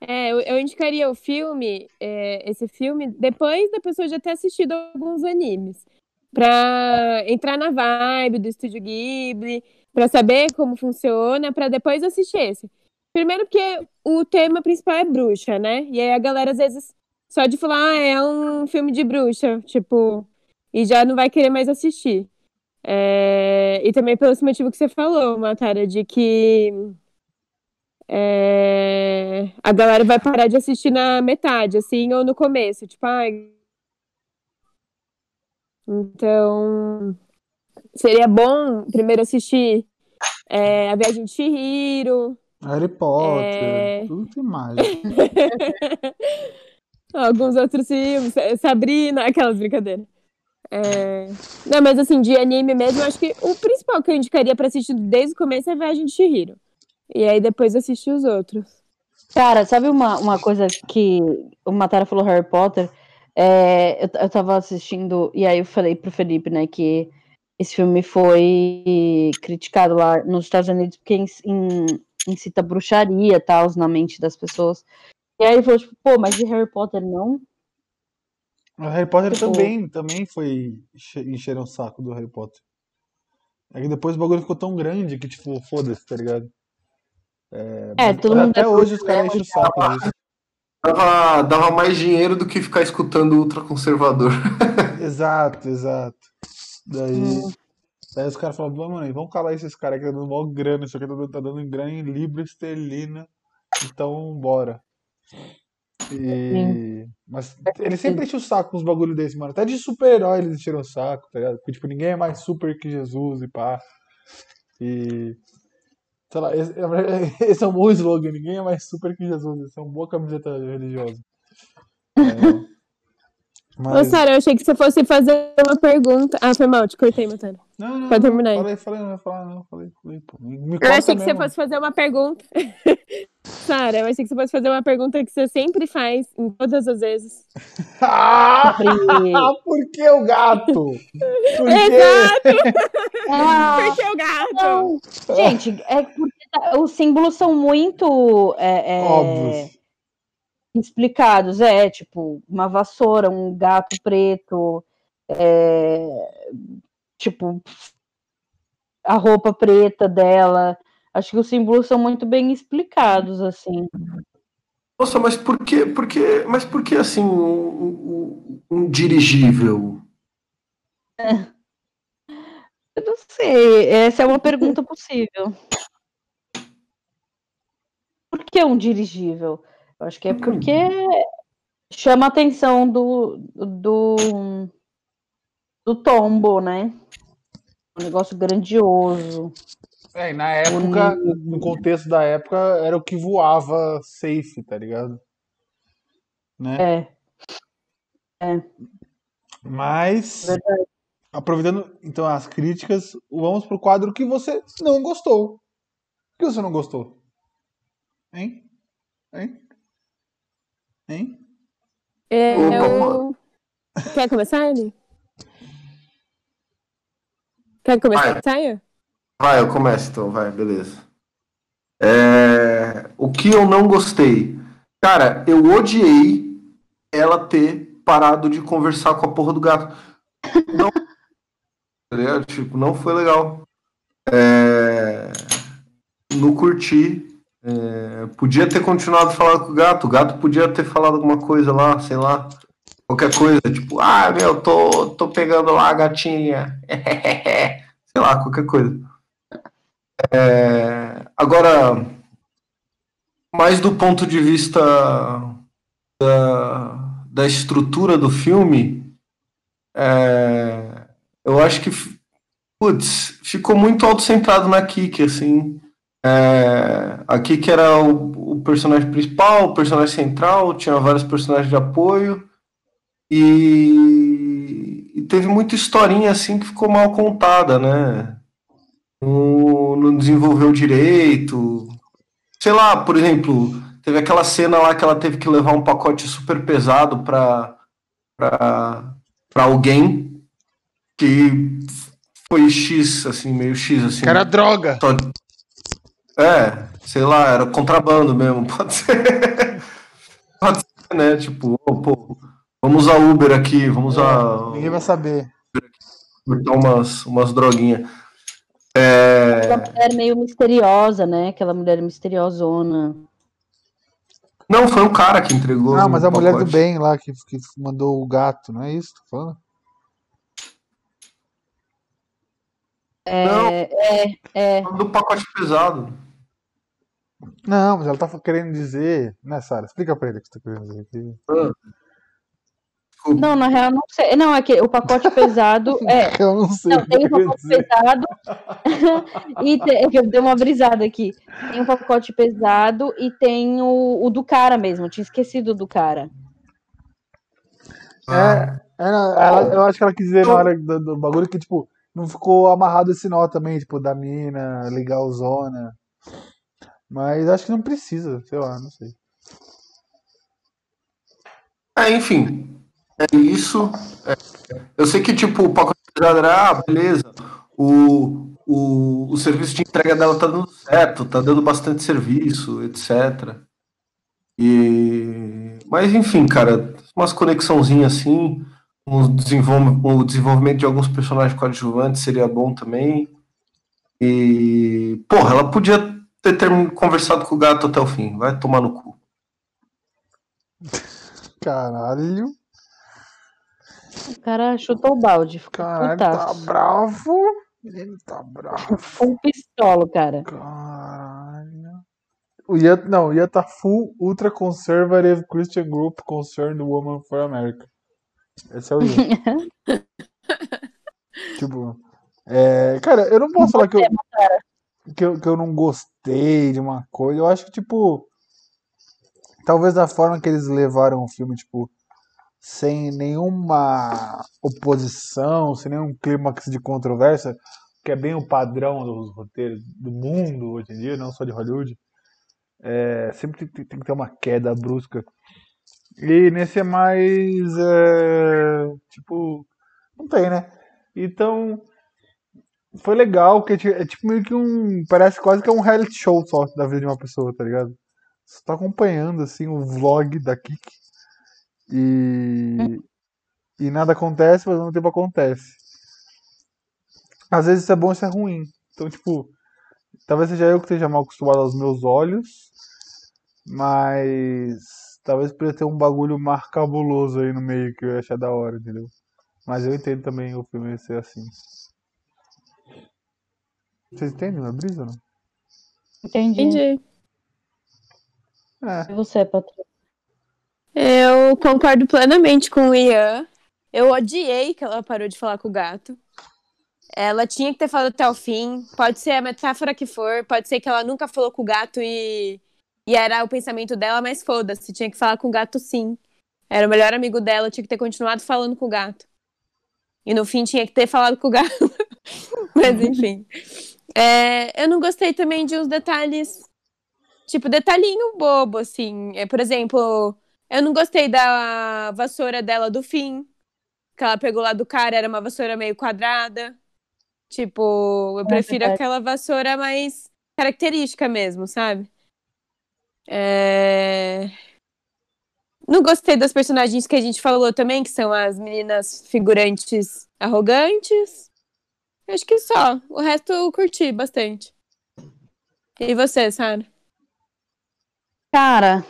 É, eu, eu indicaria o filme, é, esse filme, depois da pessoa já ter assistido alguns animes. Pra entrar na vibe do Estúdio Ghibli, pra saber como funciona, pra depois assistir esse. Primeiro porque o tema principal é bruxa, né? E aí a galera às vezes só de falar, ah, é um filme de bruxa, tipo, e já não vai querer mais assistir. É, e também pelo motivo que você falou, Matara, de que é, a galera vai parar de assistir na metade, assim, ou no começo, tipo, ai. Então, seria bom primeiro assistir é, A Viagem de Chihiro, Harry Potter, É. tudo tem mágica. alguns outros filmes, Sa- Sabrina, aquelas brincadeiras. É, Não, mas assim, de anime mesmo, acho que o principal que eu indicaria pra assistir desde o começo é A Viagem de Chihiro. E aí depois assistir os outros. Cara, sabe uma, uma coisa que o Matara falou Harry Potter? É, eu, eu tava assistindo, e aí eu falei pro Felipe, né, que esse filme foi criticado lá nos Estados Unidos porque in- in- incita bruxaria tal na mente das pessoas. E aí ele falou, tipo, pô, mas de Harry Potter não? O Harry Potter Tipo- também, também foi enche- encheram o saco do Harry Potter. É que depois o bagulho ficou tão grande que, tipo, foda-se, tá ligado? É, todo mundo Até é hoje os caras enchem o saco disso. Dava, dava mais dinheiro do que ficar escutando ultraconservador. Exato, exato. Daí, Hum. daí os caras falaram, mano, vamos calar esses caras que tá dando mó grana, isso aqui tá dando, tá dando grana em libra esterlina, então bora. E... Mas eles sempre enchem o saco com uns bagulho desse, mano. Até de super-herói eles encheram o saco, tá ligado? Porque, tipo, ninguém é mais super que Jesus e pá. E. Sei lá, esse, esse é um bom slogan, ninguém é mais super que Jesus. Esse é uma boa camiseta religiosa. É, Ô, mas... Sara, eu achei que você fosse fazer uma pergunta. Ah, foi mal, te cortei, Matana. Não, não, Pode terminar aí. Falei, falei, não falar, não. Falei, falei, pô. Me Eu achei que você mesmo. fosse fazer uma pergunta. Sara, eu achei que você fosse fazer uma pergunta que você sempre faz, em todas as vezes. Ah! Por que o gato? Por quê? Exato! Ah, Por que o gato? não. Gente, é porque tá- os símbolos são muito é, é, Óbvios. Explicados. É, tipo, uma vassoura, um gato preto, é, tipo, a roupa preta dela. Acho que os símbolos são muito bem explicados, assim. Nossa, mas por que, por que, mas por que assim um, um- um dirigível? Eu não sei, essa é uma pergunta possível. Por que um dirigível? Eu acho que é porque chama a atenção do, do, do tombo, né? Um negócio grandioso. É, e na época, Bonito. no contexto da época, era o que voava safe, tá ligado? Né? É, Mas, verdade. aproveitando então as críticas, vamos pro quadro que você não gostou. O que você não gostou? Hein? Hein? Hein? Eu. Quer começar, Anne? Quer começar, Ian? Vai, eu começo então, vai, beleza. É, O que eu não gostei? Cara, eu odiei ela ter parado de conversar com a porra do gato. Não, tá? Tipo, não foi legal. É, Não curti. É, Podia ter continuado falando com o gato. O gato podia ter falado alguma coisa lá, sei lá. Qualquer coisa, tipo, ah, meu, tô, tô pegando lá a gatinha. sei lá, qualquer coisa. É, agora, mais do ponto de vista da, da estrutura do filme, é, eu acho que, putz, ficou muito autocentrado na Kiki, assim. É, a Kiki era o, o personagem principal, o personagem central, tinha vários personagens de apoio, e, e teve muita historinha, assim, que ficou mal contada, né? não, não desenvolveu direito. Sei lá, por exemplo, teve aquela cena lá que ela teve que levar um pacote super pesado para para alguém que foi X, assim, meio X, assim. Que era droga. Só- É, sei lá, era contrabando mesmo, pode ser. Pode ser, né? Tipo, ô, pô, vamos usar Uber aqui, vamos usar. Ninguém vai saber. botar umas, umas droguinhas. É, Aquela mulher meio misteriosa, né? Aquela mulher misteriosona. Não, foi um cara que entregou. Ah, mas o a mulher do pacote. bem lá que, que mandou o gato, não é isso? que Tô falando? Não, É, é, é. do pacote pesado. Não, mas ela tá querendo dizer. Né, Sara? Explica pra ele o que você tá querendo dizer aqui. Não, na real, não sei. Não, é que o pacote pesado é. Eu não sei Não, o tem um queria pacote dizer. pesado e tem, é eu dei uma brisada aqui. Tem um pacote pesado e tem o, o do cara mesmo. Eu tinha esquecido do cara. É, é, não, ela- eu acho que ela quis dizer na hora do, do bagulho que, tipo, não ficou amarrado esse nó também, tipo, da mina, legalzona. Mas acho que não precisa, sei lá, não sei. É, enfim, é isso. É, eu sei que, tipo, o pacote ah, beleza, o, o, o serviço de entrega dela tá dando certo, tá dando bastante serviço, etc. E... Mas, enfim, cara, umas conexãozinhas assim, um o desenvolvimento de alguns personagens coadjuvantes seria bom também. E, porra, ela podia ter term- conversado com o gato até o fim, vai tomar no cu. Caralho, O cara chutou o balde. Caralho, tá bravo. Ele tá bravo. Full pistola, cara. Caralho. O Ian, não, o Ian tá full ultra conservative Christian group concerned woman for America. Esse é o Ian. tipo, é, cara, eu não posso falar que eu, que, eu, que eu não gostei de uma coisa. Eu acho que, tipo, talvez da forma que eles levaram o filme, tipo, sem nenhuma oposição, sem nenhum clímax de controvérsia, que é bem o padrão dos roteiros do mundo hoje em dia, não só de Hollywood. É, sempre tem, tem que ter uma queda brusca. E nesse é mais. é, tipo. Não tem, né? Então. Foi legal, que é ti- tipo meio que um. Parece quase que é um reality show só da vida de uma pessoa, tá ligado? Você tá acompanhando, assim, o vlog da Kiki. E. E nada acontece, mas ao mesmo tempo acontece. Às vezes isso é bom e isso é ruim. Então, tipo. Talvez seja eu que esteja mal acostumado aos meus olhos. Mas. Talvez podia ter um bagulho mais cabuloso aí no meio que eu ia achar da hora, entendeu? Mas eu entendo também o filme ser assim. Vocês entendem a brisa ou não? Entendi. Entendi. É. E você, Patrícia? Eu concordo plenamente com o Ian. Eu odiei que ela parou de falar com o gato. Ela tinha que ter falado até o fim. Pode ser a metáfora que for, pode ser que ela nunca falou com o gato e, e era o pensamento dela, mas foda-se, tinha que falar com o gato sim. Era o melhor amigo dela, tinha que ter continuado falando com o gato. E no fim tinha que ter falado com o gato. mas enfim. É, eu não gostei também de uns detalhes, tipo, detalhinho bobo, assim. É, por exemplo, eu não gostei da vassoura dela do fim. Que ela pegou lá do cara, era uma vassoura meio quadrada. Tipo, eu É prefiro verdade. aquela vassoura mais característica mesmo, sabe? É... Não gostei das personagens que a gente falou também, que são as meninas figurantes arrogantes. Acho que só. O resto eu curti bastante. E você, Sara? Cara,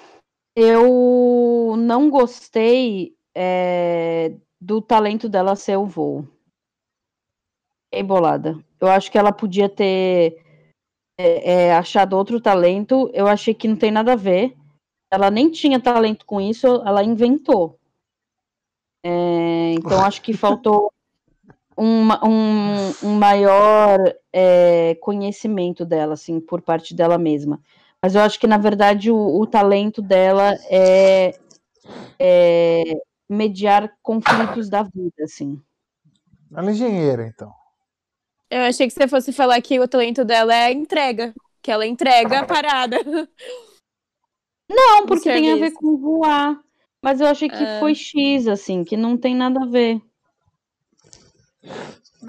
eu não gostei é, do talento dela ser o voo. Fiquei bolada. Eu acho que ela podia ter é, é, achado outro talento. Eu achei que não tem nada a ver. Ela nem tinha talento com isso, ela inventou. É, então acho que faltou uma- um, um maior é, conhecimento dela, assim, por parte dela mesma. Mas eu acho que, na verdade, o, o talento dela é, é mediar conflitos da vida, assim. Ela é engenheira, então. Eu achei que você fosse falar que o talento dela é a entrega. Que ela entrega a parada. Não, porque tem a ver com voar. Mas eu achei que Ah. foi X, assim, que não tem nada a ver.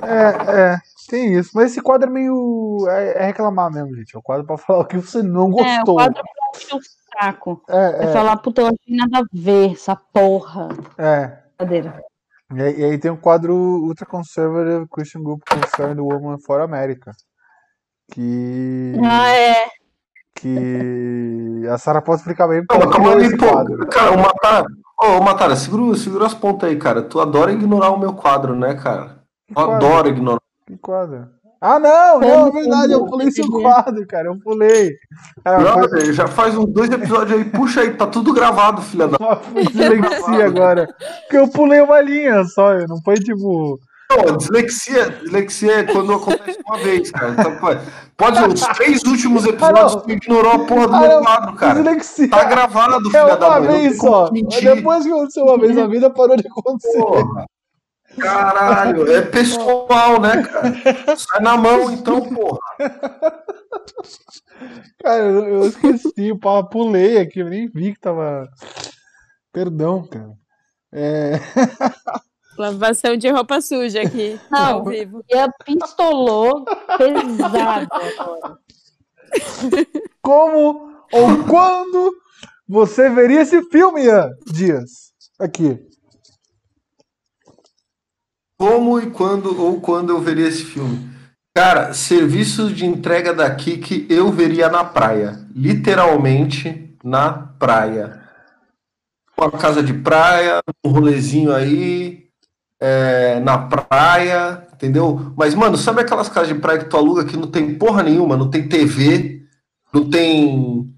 É, é, tem isso. Mas esse quadro é meio. É, é reclamar mesmo, gente. É o quadro pra falar o que você não É, o gostou. quadro pra encher o saco. É, É, é, falar, puta, eu achei nada a ver, essa porra. é. Brincadeira. E aí, e aí tem o quadro Ultra Conservative Christian Group Concerned Woman for America. Que. Ah, é. Que a Sarah pode explicar bem Não, ela calma criou aí, esse pô. quadro. Cara, o Matara. Ô, Matara, segura, segura as pontas aí, cara. Tu adora ignorar o meu quadro, né, cara? Adoro ignorar. Que quadro? Ah, não, não, é verdade, eu pulei seu quadro, cara, eu pulei. É, já faz uns dois episódios aí. Puxa aí, tá tudo gravado, filha da. dislexia agora. Porque eu pulei uma linha só, não foi tipo. Pô, dislexia, dislexia é quando acontece uma vez, cara. Então, pode os três últimos episódios não. tu ignorou a porra do Ah, meu não, quadro, cara. Dislexia Tá gravado, é filha da uma mãe. não tem vez só. Depois que aconteceu uma vez na vida, parou de acontecer. Porra. Caralho, é pessoal, né, cara? Sai na mão, então, porra. Cara, eu, eu esqueci, pá, pulei aqui, eu nem vi que tava. Perdão, cara. É, Lavação de roupa suja aqui, Não. ao vivo. E a pistolou pesado agora. como ou quando você veria esse filme, Ian Dias? Aqui. Como e quando ou quando eu veria esse filme? Cara, serviços de entrega da Kik eu veria na praia. Literalmente na praia. Uma casa de praia, um rolezinho aí, é, na praia, entendeu? Mas, mano, sabe aquelas casas de praia que tu aluga que não tem porra nenhuma, não tem TV, não tem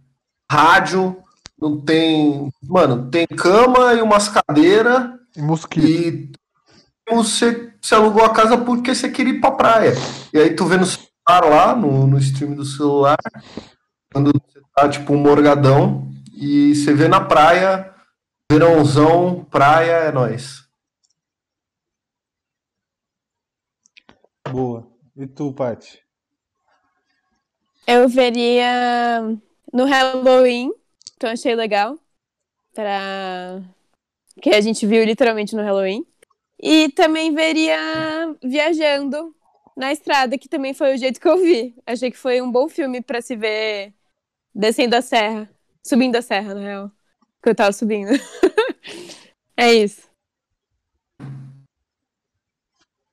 rádio, não tem. Mano, tem cama e umas cadeiras E mosquito. e você, você alugou a casa porque você queria ir pra praia. E aí tu vê no celular lá, no, no stream do celular, quando você tá tipo um morgadão, e você vê na praia, verãozão, praia, é nóis. Boa. E tu, Paty? Eu veria no Halloween, então achei legal. Pra... Que a gente viu literalmente no Halloween. E também veria viajando na estrada, que também foi o jeito que eu vi. Achei que foi um bom filme pra se ver descendo a serra. Subindo a serra, na real. Que eu tava subindo. é isso.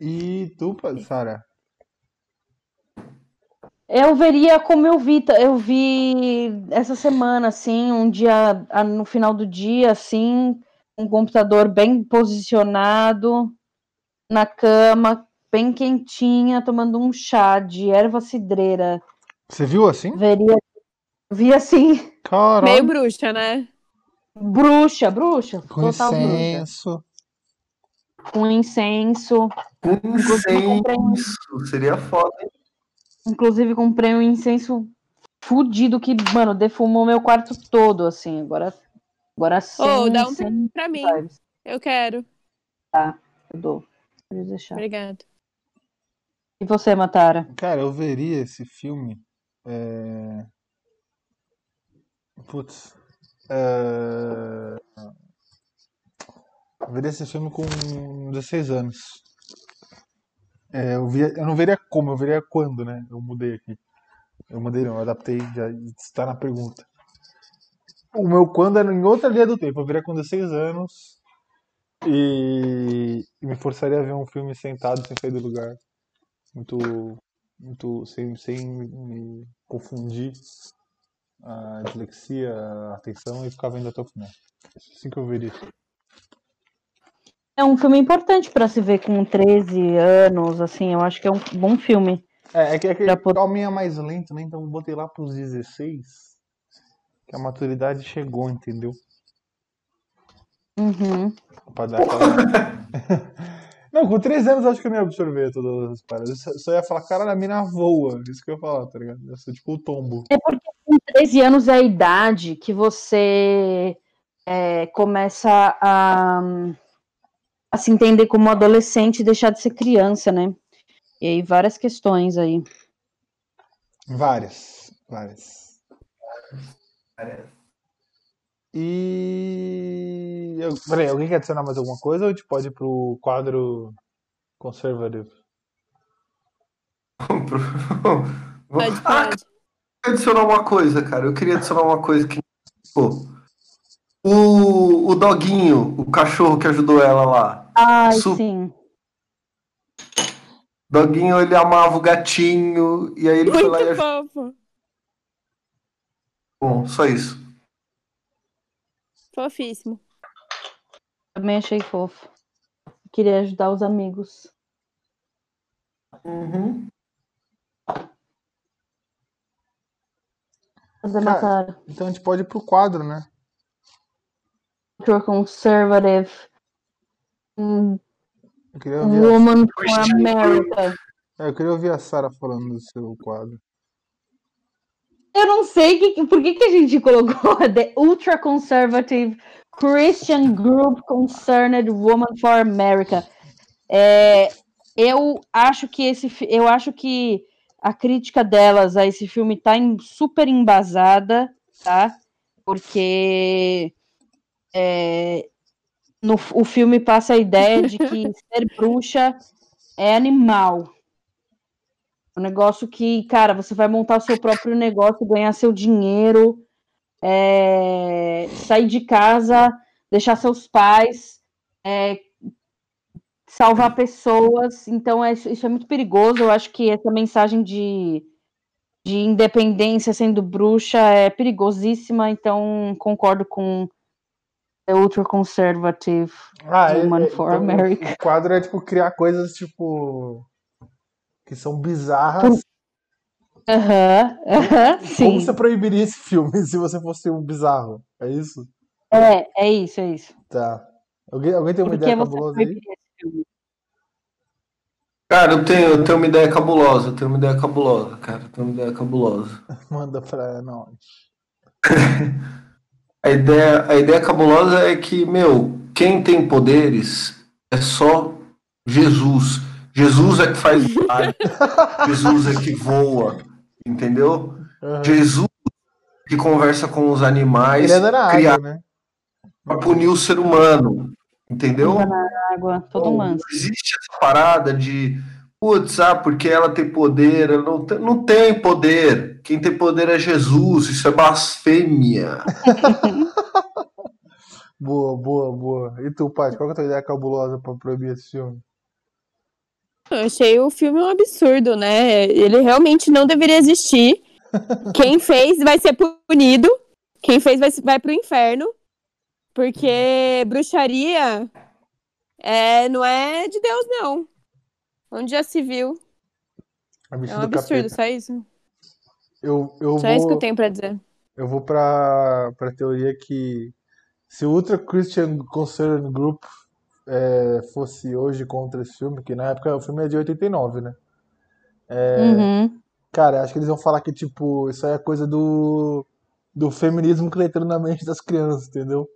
E tu, Sara? Eu veria como eu vi, eu vi essa semana, assim, um dia, no final do dia, assim, um computador bem posicionado na cama, bem quentinha, tomando um chá de erva cidreira. Você viu assim? Veria, vi assim, Caralho. Meio bruxa, né? bruxa, bruxa, Com total bruxa. licença. com incenso. Inclusive, comprei um- Incenso, seria foda, hein? Inclusive, comprei um incenso fudido que, mano, defumou meu quarto todo, assim. Agora, agora sim. Ô, dá um sem Pra mim, vibes. eu quero. Eu dou. Pode deixar. Obrigada. E você, Matara? Cara, eu veria esse filme. É... Putz. É... Eu veria esse filme com 16 anos. É, eu, via... eu não veria como, eu veria quando, né? Eu mudei aqui. Eu mudei não, eu adaptei, já está na pergunta. O meu quando era em outra linha do tempo. Eu veria com 16 anos e, e me forçaria a ver um filme sentado sem sair do lugar muito, muito sem, sem me confundir a dislexia, a atenção e ficar vendo até o final. Assim que eu veria. É um filme importante pra se ver com 13 anos, assim. Eu acho que é um bom filme. É, é que, é que homem é mais lento, né? Então eu botei lá pros 16 que a maturidade chegou, entendeu? Uhum. Pra dar aquela... Não, com 13 anos eu acho que eu não ia absorver todas as paradas. Eu só- ia falar, caralho, a mina voa. Isso que eu ia falar, tá ligado? Eu sou tipo o tombo. É porque com 13 anos é a idade que você é, começa a, a se entender como adolescente e deixar de ser criança, né? E aí várias questões aí. Várias. Várias. E. eu- Peraí, alguém quer adicionar mais alguma coisa ou a gente pode ir pro quadro conservative? Pode, Ah, pode. queria adicionar uma coisa, cara. Eu queria adicionar uma coisa que. Pô, o, o doguinho, o cachorro que ajudou ela lá. Ai, Su- sim. Doguinho, ele amava o gatinho. E aí ele foi lá e Muito ajudou. Bom, só isso. Fofíssimo. Também achei fofo. Queria ajudar os amigos. Uhum. Cara. Então a gente pode ir pro quadro, né? Culture Conservative. Eu queria ouvir a, Woman for Christian America. eu queria ouvir a Sarah falando do seu quadro. Eu não sei que, por que, que a gente colocou The Ultra Conservative Christian Group Concerned Woman for America. É, eu acho que esse eu acho que a crítica delas a esse filme está super embasada, tá? Porque é, no, o filme passa a ideia de que ser bruxa é animal. Um negócio que, cara, você vai montar o seu próprio negócio, ganhar seu dinheiro, é, sair de casa, deixar seus pais, é, salvar pessoas. Então, é, isso é muito perigoso. Eu acho que essa mensagem de, de independência sendo bruxa é perigosíssima. Então, concordo com The Ultra Conservative Ah, é- é- for então, America. O quadro é tipo criar coisas tipo. Que são bizarras. Aham, aham, Como sim. você proibiria esse filme se você fosse um bizarro? É isso? É, é isso, é isso. Tá. Alguém, alguém tem uma Por que ideia cabulosa aí? Cara, eu tenho, eu tenho uma ideia cabulosa. Eu tenho uma ideia cabulosa, cara. Eu tenho uma ideia cabulosa. Manda pra nós. A ideia, a ideia cabulosa é que, meu, quem tem poderes é só Jesus. Jesus é que faz. Jesus é que voa, entendeu? Aham. Jesus que conversa com os animais Ele na criar água, né? para punir o ser humano, entendeu? Na água, todo Não manso. existe essa parada de, putz, ah, porque ela tem poder, ela não tem, não tem poder. Quem tem poder é Jesus, isso é blasfêmia. Boa, boa, boa. E tu, Paty, qual que é a tua ideia cabulosa pra proibir esse filme? Eu achei o filme um absurdo, né? Ele realmente não deveria existir. Quem fez vai ser punido. Quem fez vai, vai pro inferno. Porque bruxaria é, não é de Deus, não. Onde já se viu? É um do absurdo, capeta. só isso. Eu, eu Só isso que eu vou, tenho pra dizer. eu vou pra, pra teoria que se o Ultra Christian Concern Group é, fosse hoje contra esse filme, que na época o filme é de 89, né? Uhum. Cara, acho que eles vão falar que, tipo, isso aí é coisa do, do feminismo que tá entrando na mente das crianças, entendeu?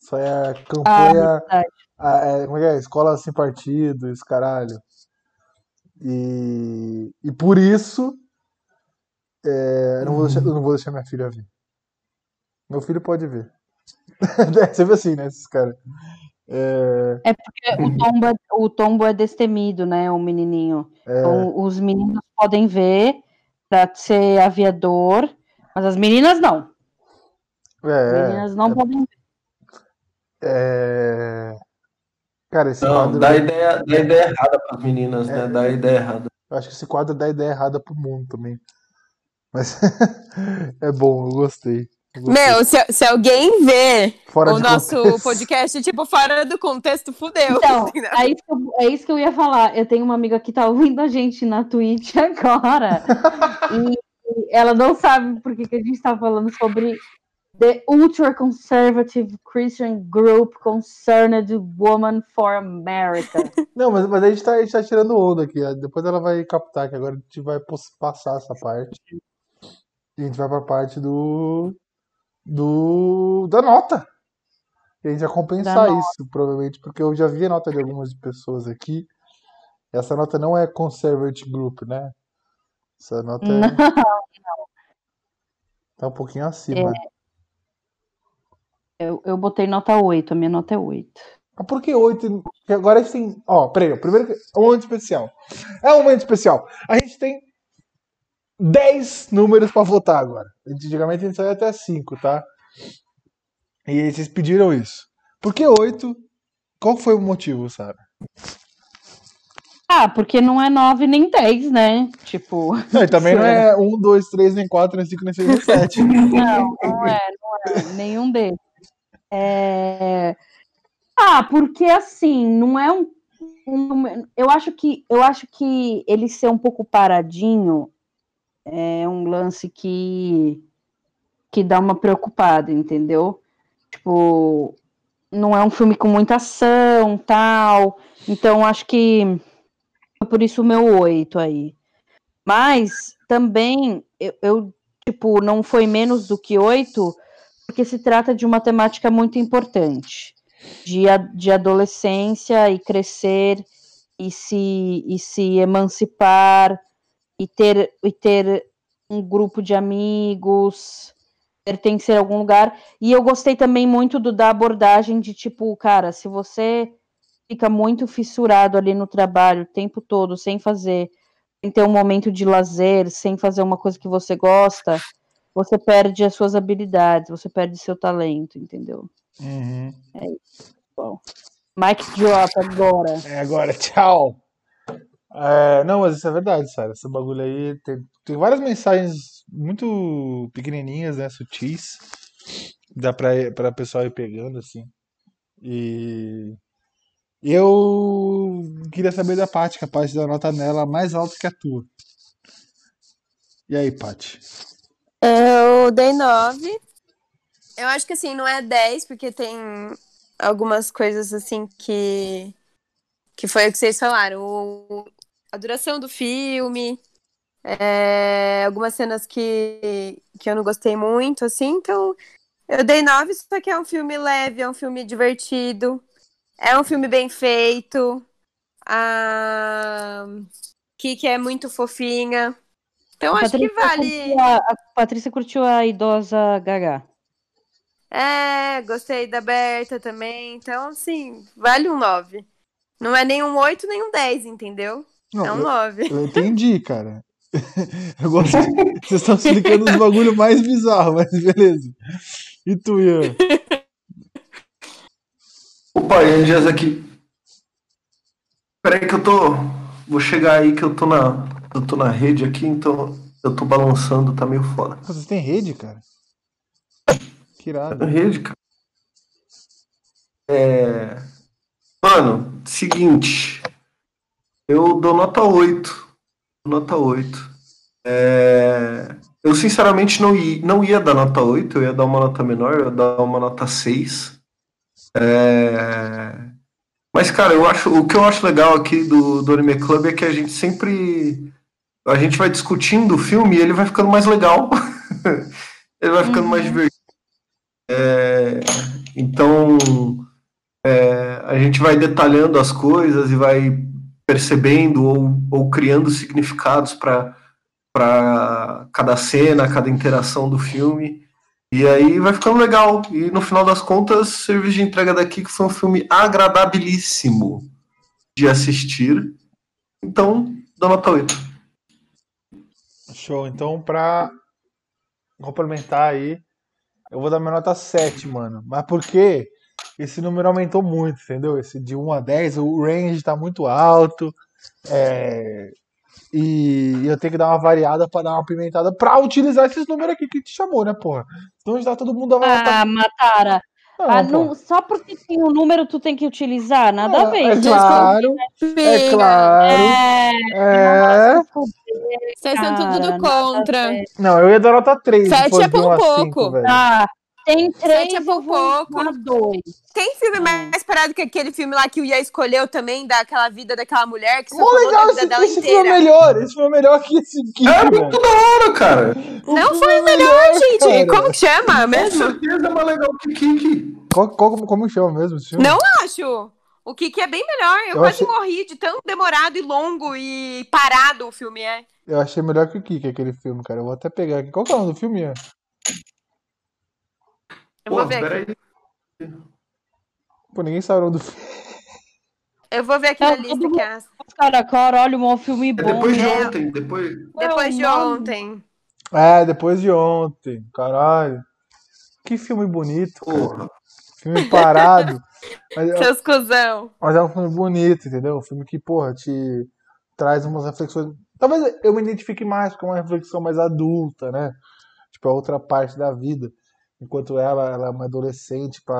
Isso aí é Ah, campanha. verdade. a- é, como é que é? Escola sem partido, esse caralho. E, e por isso, é, eu, não vou deixar, não vou deixar minha filha ver. Meu filho pode ver. É sempre assim, né, esses caras. É, É porque o tombo, é- o tombo é destemido, né? O menininho. é, Então, os meninos podem ver pra ser aviador, mas as meninas não. As é, meninas não podem ver. é, cara, esse Não, quadro. dá ideia, dá ideia errada para as meninas, né? Dá ideia errada. Eu acho que esse quadro dá ideia errada pro mundo também. Mas é bom, eu gostei. eu gostei. Meu, se, se alguém vê Fora o de nosso contexto. podcast, tipo, fora do contexto, fudeu. Então, é isso, que eu, é isso que eu ia falar. Eu tenho uma amiga que tá ouvindo a gente na Twitch agora. e ela não sabe por que, que a gente tá falando sobre The Ultra Conservative Christian Group Concerned Woman for America. Não, mas, mas a, gente tá, a gente tá tirando onda aqui. Depois ela vai captar que agora a gente vai passar essa parte. E a gente vai pra parte do. do da nota. E a gente vai compensar isso, provavelmente, porque eu já vi a nota de algumas pessoas aqui. Essa nota não é Conservative Group, né? Essa nota é, Não, tá um pouquinho acima. eu, eu botei nota 8, a minha nota é 8. Mas por que oito? Porque agora tem. Ó, peraí, primeiro. É um momento especial. É um momento especial. A gente tem 10 números pra votar agora. Antigamente a gente só ia até 5, tá? E vocês pediram isso. Por que 8? Qual foi o motivo, Sara? Ah, porque não é 9 nem 10, né? Tipo, Não, e também não é 1, 2, 3, nem 4, nem 5, nem 6, nem 7. não, não é, não é nenhum deles. É... Ah, porque assim, não é um, um- eu acho que eu acho que ele ser um pouco paradinho é um lance que que dá uma preocupada, entendeu? Tipo, não é um filme com muita ação, tal. Então acho que é por isso o meu oito aí. Mas também eu, eu, tipo não foi menos do que oito porque se trata de uma temática muito importante de, de adolescência e crescer e se, e se emancipar e ter, e ter um grupo de amigos, pertencer a algum lugar. E eu gostei também muito do, da abordagem de tipo, cara, se você fica muito fissurado ali no trabalho o tempo todo, sem fazer, sem ter um momento de lazer, sem fazer uma coisa que você gosta, você perde as suas habilidades, você perde seu talento, entendeu? Uhum. Bom. Mic drop agora. É agora, tchau. É, não, mas isso é verdade, Sara. Esse bagulho aí tem, tem várias mensagens muito pequenininhas, né? Sutis. Dá pra, pra pessoal ir pegando, assim. E eu queria saber da Paty, capaz de dar nota nela mais alta que a tua. E aí, Paty? Eu dei 9. Eu acho que assim, não é 10, porque tem algumas coisas assim que. Que foi o que vocês falaram. O- a duração do filme. É, algumas cenas que, que eu não gostei muito, assim. Então, eu dei 9, só que é um filme leve, é um filme divertido. É um filme bem feito. A Kiki é muito fofinha. Então, A acho que Patrícia vale. curtiu a, a Patrícia curtiu a idosa Gaga. É, gostei da Berta também. Então, assim, vale um 9. Não é nem um 8, nem um 10, entendeu? Não, é um eu, 9. eu entendi, cara. Eu gosto vocês estão explicando os bagulho mais bizarros, mas beleza. E tu, Ian? Opa, Ian Dias aqui. Peraí que eu tô. Vou chegar aí que eu tô na. Eu tô na rede aqui, então eu tô balançando, tá meio foda. Vocês têm rede, cara? Que irado. rede, cara. É. Mano, seguinte. Eu dou nota 8. Nota 8. É, Eu sinceramente não ia, não ia dar nota 8, eu ia dar uma nota menor, eu ia dar uma nota 6. É, Mas, cara, eu acho, o que eu acho legal aqui do, do Anime Club é que a gente sempre. A gente vai discutindo o filme e ele vai ficando mais legal. ele vai ficando mais Uhum. divertido. É, então, é, a gente vai detalhando as coisas e vai percebendo ou, ou criando significados para cada cena, cada interação do filme. E aí vai ficando legal. E no final das contas, serviço de entrega daqui que foi um filme agradabilíssimo de assistir. Então, dou nota 8. Show. Então, pra complementar aí, eu vou dar minha nota 7, mano. Mas por quê? Esse número aumentou muito, entendeu? Esse de 1 a 10, o range tá muito alto. É, E eu tenho que dar uma variada pra dar uma pimentada pra utilizar esses números aqui que te chamou, né, porra? Senão já todo mundo Ah, Matara. Não, Ah, não- só porque tem um número tu tem que utilizar, nada É, a ver. é claro, é claro. É, É. nossa, Vocês são tudo contra. Não, eu ia dar nota 3. Sete se fosse é de 1 por a pouco. 5, velho. Tem três, Sete é por pouco. Tem filme Hum. mais parado que aquele filme lá que o Ia escolheu também, daquela vida daquela mulher que só legal, da vida esse, dela esse filme é melhor. Esse filme é melhor que esse aqui, É muito da hora, cara. O Não foi é melhor, gente. cara. Como que chama Com mesmo? certeza é mais legal que Kiki. Qual, qual, como chama mesmo esse filme? Não acho. O Kiki é bem melhor. Eu, Eu quase achei- morri de tão demorado e longo e parado o filme é. Eu achei melhor que o Kiki, aquele filme, cara. Eu vou até pegar aqui. Qual que é o nome do filme, Eu vou Pô, ver peraí. aqui. Pô, ninguém sabe o nome do filme. Eu vou ver aqui na todo lista que é Cara, cara, olha, um filme É bom. depois de né? ontem. Depois. depois de É ontem. É, depois de ontem. Caralho. Que filme bonito, cara. Porra. Filme parado. Mas, é- Seus cuzão. mas é um filme bonito, entendeu? Um filme que, porra, te traz umas reflexões. Talvez eu me identifique mais com uma reflexão mais adulta, né? Tipo, a outra parte da vida. Enquanto ela, ela é uma adolescente, pra,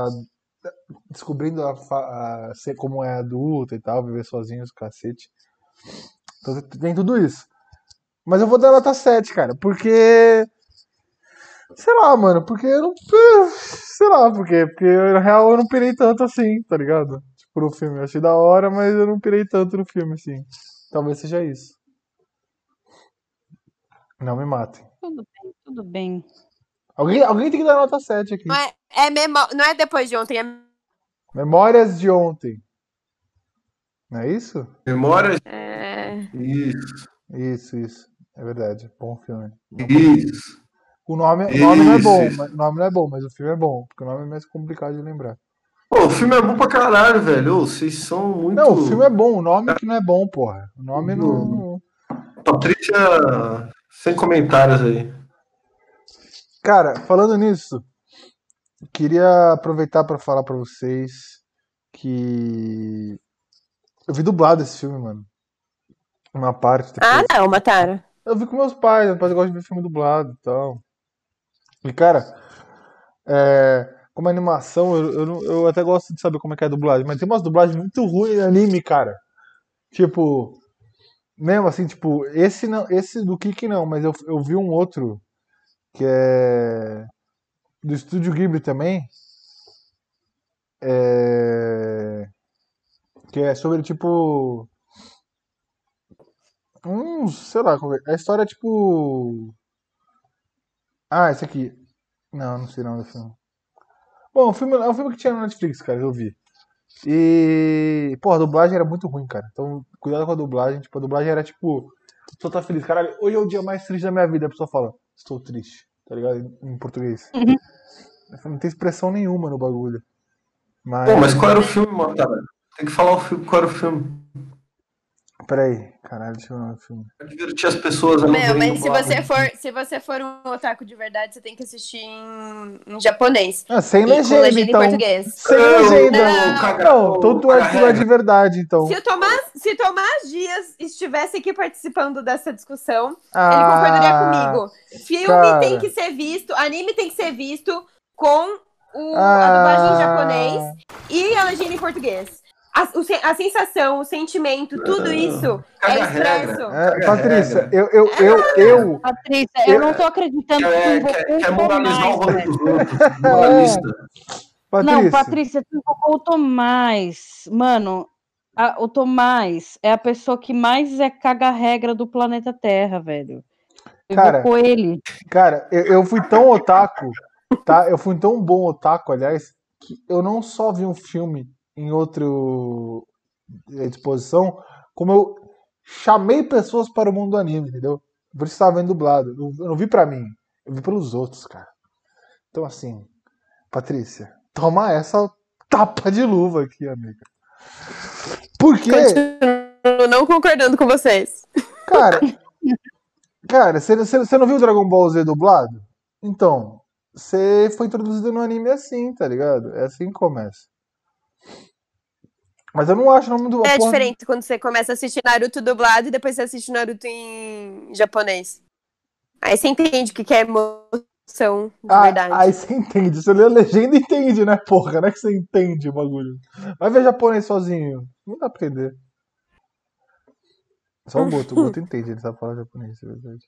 descobrindo a, a ser como é adulta e tal, viver sozinha, os cacete. Então tem tudo isso. Mas eu vou dar nota 7, cara, porque. Sei lá, mano, porque eu não. Sei lá, por quê? Porque na real eu não pirei tanto assim, tá ligado? Tipo, no filme. Eu achei da hora, mas eu não pirei tanto no filme, assim. Talvez seja isso. Não me matem. Tudo bem, tudo bem. Alguém, alguém tem que dar nota 7 aqui. Não é, é memó- não é depois de ontem, é Memórias de ontem. Não é isso? Memórias. É, Isso. Isso, isso. É verdade. Bom filme. Isso. O nome, o nome não é bom, mas- o nome não é bom, mas o filme é bom, porque o nome é mais complicado de lembrar. Pô, o filme é bom pra caralho, velho. Vocês são muito. Não, o filme é bom, o nome que não é bom, porra. O nome não. Patrícia, sem comentários aí. Cara, falando nisso, queria aproveitar pra falar pra vocês que eu vi dublado esse filme, mano. Uma parte. Ah, depois. não, Matara. Eu vi com meus pais, meus pais gostam de ver filme dublado e tal. E, cara, é, como animação, eu, eu, eu até gosto de saber como é que é a dublagem, mas tem umas dublagens muito ruins em anime, cara. Tipo, mesmo assim, tipo, esse não, esse do Kiki não, mas eu, eu vi um outro que é do Estúdio Ghibli também. É, que é sobre, tipo, um, sei lá, a história é tipo. Ah, esse aqui. Não, não sei não do filme. Bom, o filme, é um filme que tinha no Netflix, cara, eu vi. E. Porra, a dublagem era muito ruim, cara. Então, cuidado com a dublagem. Tipo, a dublagem era tipo. Pessoa tá feliz. Caralho, hoje é o dia mais triste da minha vida. A pessoa fala, estou triste. Tá ligado? Em, português. Não tem expressão nenhuma no bagulho. Mas. Pô, mas qual era o filme, Matara? Tem que falar o filme, qual era o filme. Peraí, caralho, deixa eu ver o filme. Pra divertir as pessoas. a não Meu, mas se você for, se você for um otaku de verdade, você tem que assistir em, em japonês. Ah, sem E legenda, legenda então. em português. Sem Não, legenda. não, Não, todo Arthur é de verdade, então. Se o Tomás, se Tomás Dias estivesse aqui participando dessa discussão, ele Ah, concordaria comigo. Filme cara. tem que ser visto, anime tem que ser visto com o, Ah. a dublagem em japonês e a legenda em português. A, o a sensação, o sentimento, tudo isso é a regra. expresso. É, Patrícia, eu, eu, eu, eu, Patrícia, eu não tô acreditando que tu Quer, invocou quer, moralizar o mais, rolê velho. dos outros. Moralista. Patrícia, Não, Patrícia, tu invocou o Tomás. Mano, a- o Tomás é a pessoa que mais é caga-regra do planeta Terra, velho. Tu Cara, Invocou ele. Cara, eu, eu fui tão otaku, tá? Eu fui tão bom otaku, aliás, que eu não só vi um filme em outro exposição, como eu chamei pessoas para o mundo do anime, entendeu? Por isso estava vendo dublado. Eu não vi pra mim, eu vi pelos outros, cara. Então, assim, Patrícia, toma essa tapa de luva aqui, amiga. Porque, Continuo não concordando com vocês. cara, cara, você não viu Dragon Ball Z dublado? Então, você foi introduzido no anime assim, tá ligado? É assim que começa. Mas eu não acho o nome do. É porra- diferente quando você começa a assistir Naruto dublado e depois você assiste Naruto em japonês. Aí você entende o que que é emoção de Ah, verdade. aí você entende. Você lê a legenda e entende, né, porra? Não é que você entende o bagulho. Vai ver japonês sozinho. Não dá pra entender. Só o Boto. O Boto entende, ele sabe falar japonês, é verdade.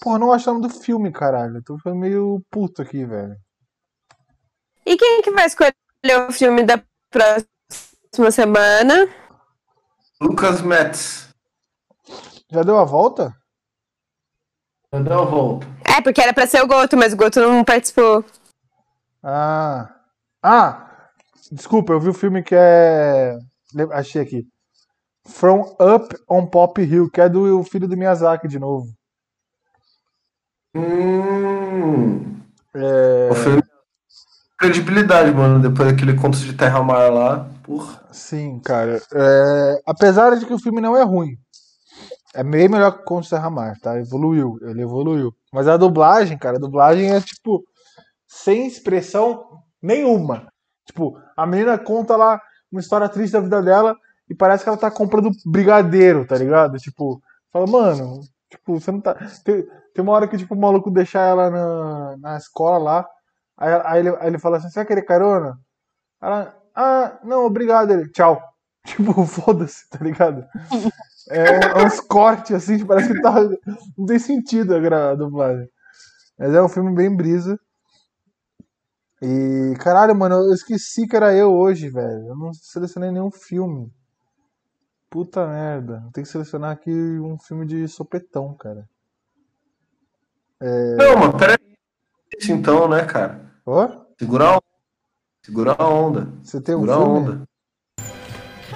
Porra, não acho o nome do filme, caralho. Eu tô ficando meio puto aqui, velho. E quem que vai escolher o filme da próxima semana? Lucas Metz. Já deu a volta? Já deu a volta. É, porque era pra ser o Goto, mas o Goto não participou. Ah. Ah! Desculpa, eu vi o filme que é. Achei aqui. From Up on Pop Hill, que é do filho do Miyazaki de novo. Hum. É. O filme. Credibilidade, mano. Depois daquele conto de Terra Mar lá. Porra. Sim, cara. É, Apesar de que o filme não é ruim. É bem melhor que o Conto de Serra Mar, tá? Evoluiu, ele evoluiu. Mas a dublagem, cara, a dublagem é tipo sem expressão nenhuma. Tipo, a menina conta lá uma história triste da vida dela e parece que ela tá comprando brigadeiro, tá ligado? Tipo, fala, mano, tipo, você não tá. Tem, tem uma hora que tipo, o maluco deixar ela na, na escola lá, aí, aí ele, aí ele fala assim: você vai querer carona? Ela, ah, não, obrigado. Ele, tchau. Tipo, foda-se, tá ligado? É uns cortes assim, parece que tá. Não tem sentido a, dublagem. Mas é um filme bem brisa. E, caralho, mano, eu esqueci que era eu hoje, velho. Eu não selecionei nenhum filme. Puta merda. Tem que selecionar aqui um filme de sopetão, cara. Não, mas peraí. Então, né, cara? Ó, Segura a onda. Segura a onda. você tem um Segura a onda.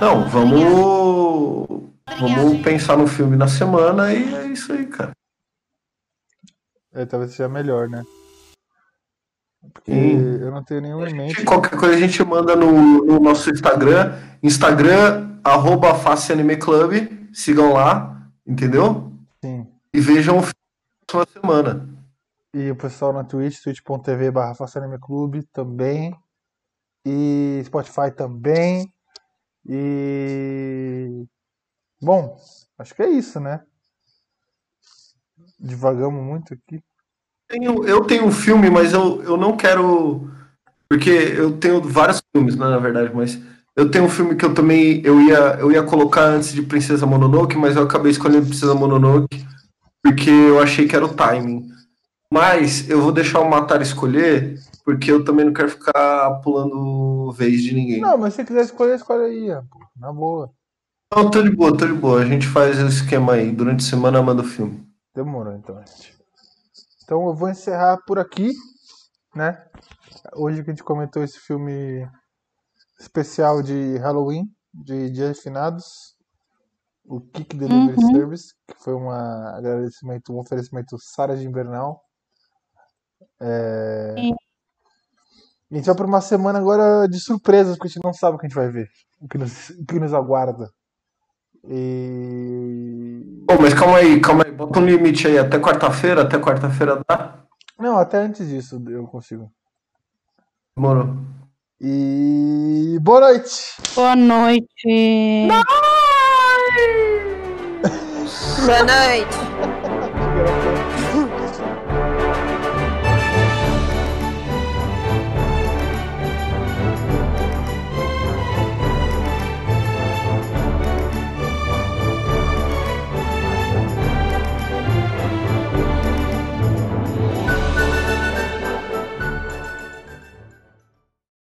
Não, vamos. Vamos pensar no filme na semana e é isso aí, cara. É, talvez seja melhor, né? Porque Sim. eu não tenho nenhum em mente. Qualquer coisa a gente manda no, no nosso Instagram. Instagram, arroba Face Anime Club. Sigam lá, entendeu? Sim. E vejam o filme na próxima semana. E o pessoal na Twitch, twitch.tv barra Clube também. E Spotify também. E. Bom, acho que é isso, né? Divagamos muito aqui. Tenho- eu tenho um filme, mas eu, eu não quero. Porque eu tenho vários filmes, né, na verdade, mas eu tenho um filme que eu também eu ia, eu ia colocar antes de Princesa Mononoke, mas eu acabei escolhendo Princesa Mononoke porque eu achei que era o timing. Mas eu vou deixar o Matar escolher, porque eu também não quero ficar pulando vez de ninguém. Não, mas se você quiser escolher, escolhe aí, pô, na boa. Não, tô de boa, tô de boa. A gente faz esse esquema aí. Durante a semana manda o filme. Demorou então, gente. Então eu vou encerrar por aqui, né? Hoje que a gente comentou esse filme especial de Halloween, de Dia de Finados, o Kick Delivery Uhum. Service, que foi uma agradecimento, um oferecimento Sara de Invernal. É... A gente vai para uma semana agora de surpresas, porque a gente não sabe o que a gente vai ver, o que nos, o que nos aguarda. E Pô, mas calma aí, calma aí. Bota um limite aí. Até quarta-feira, até quarta-feira dá? não, até antes disso eu consigo. Demorou. E boa noite. Boa noite. Boa noite.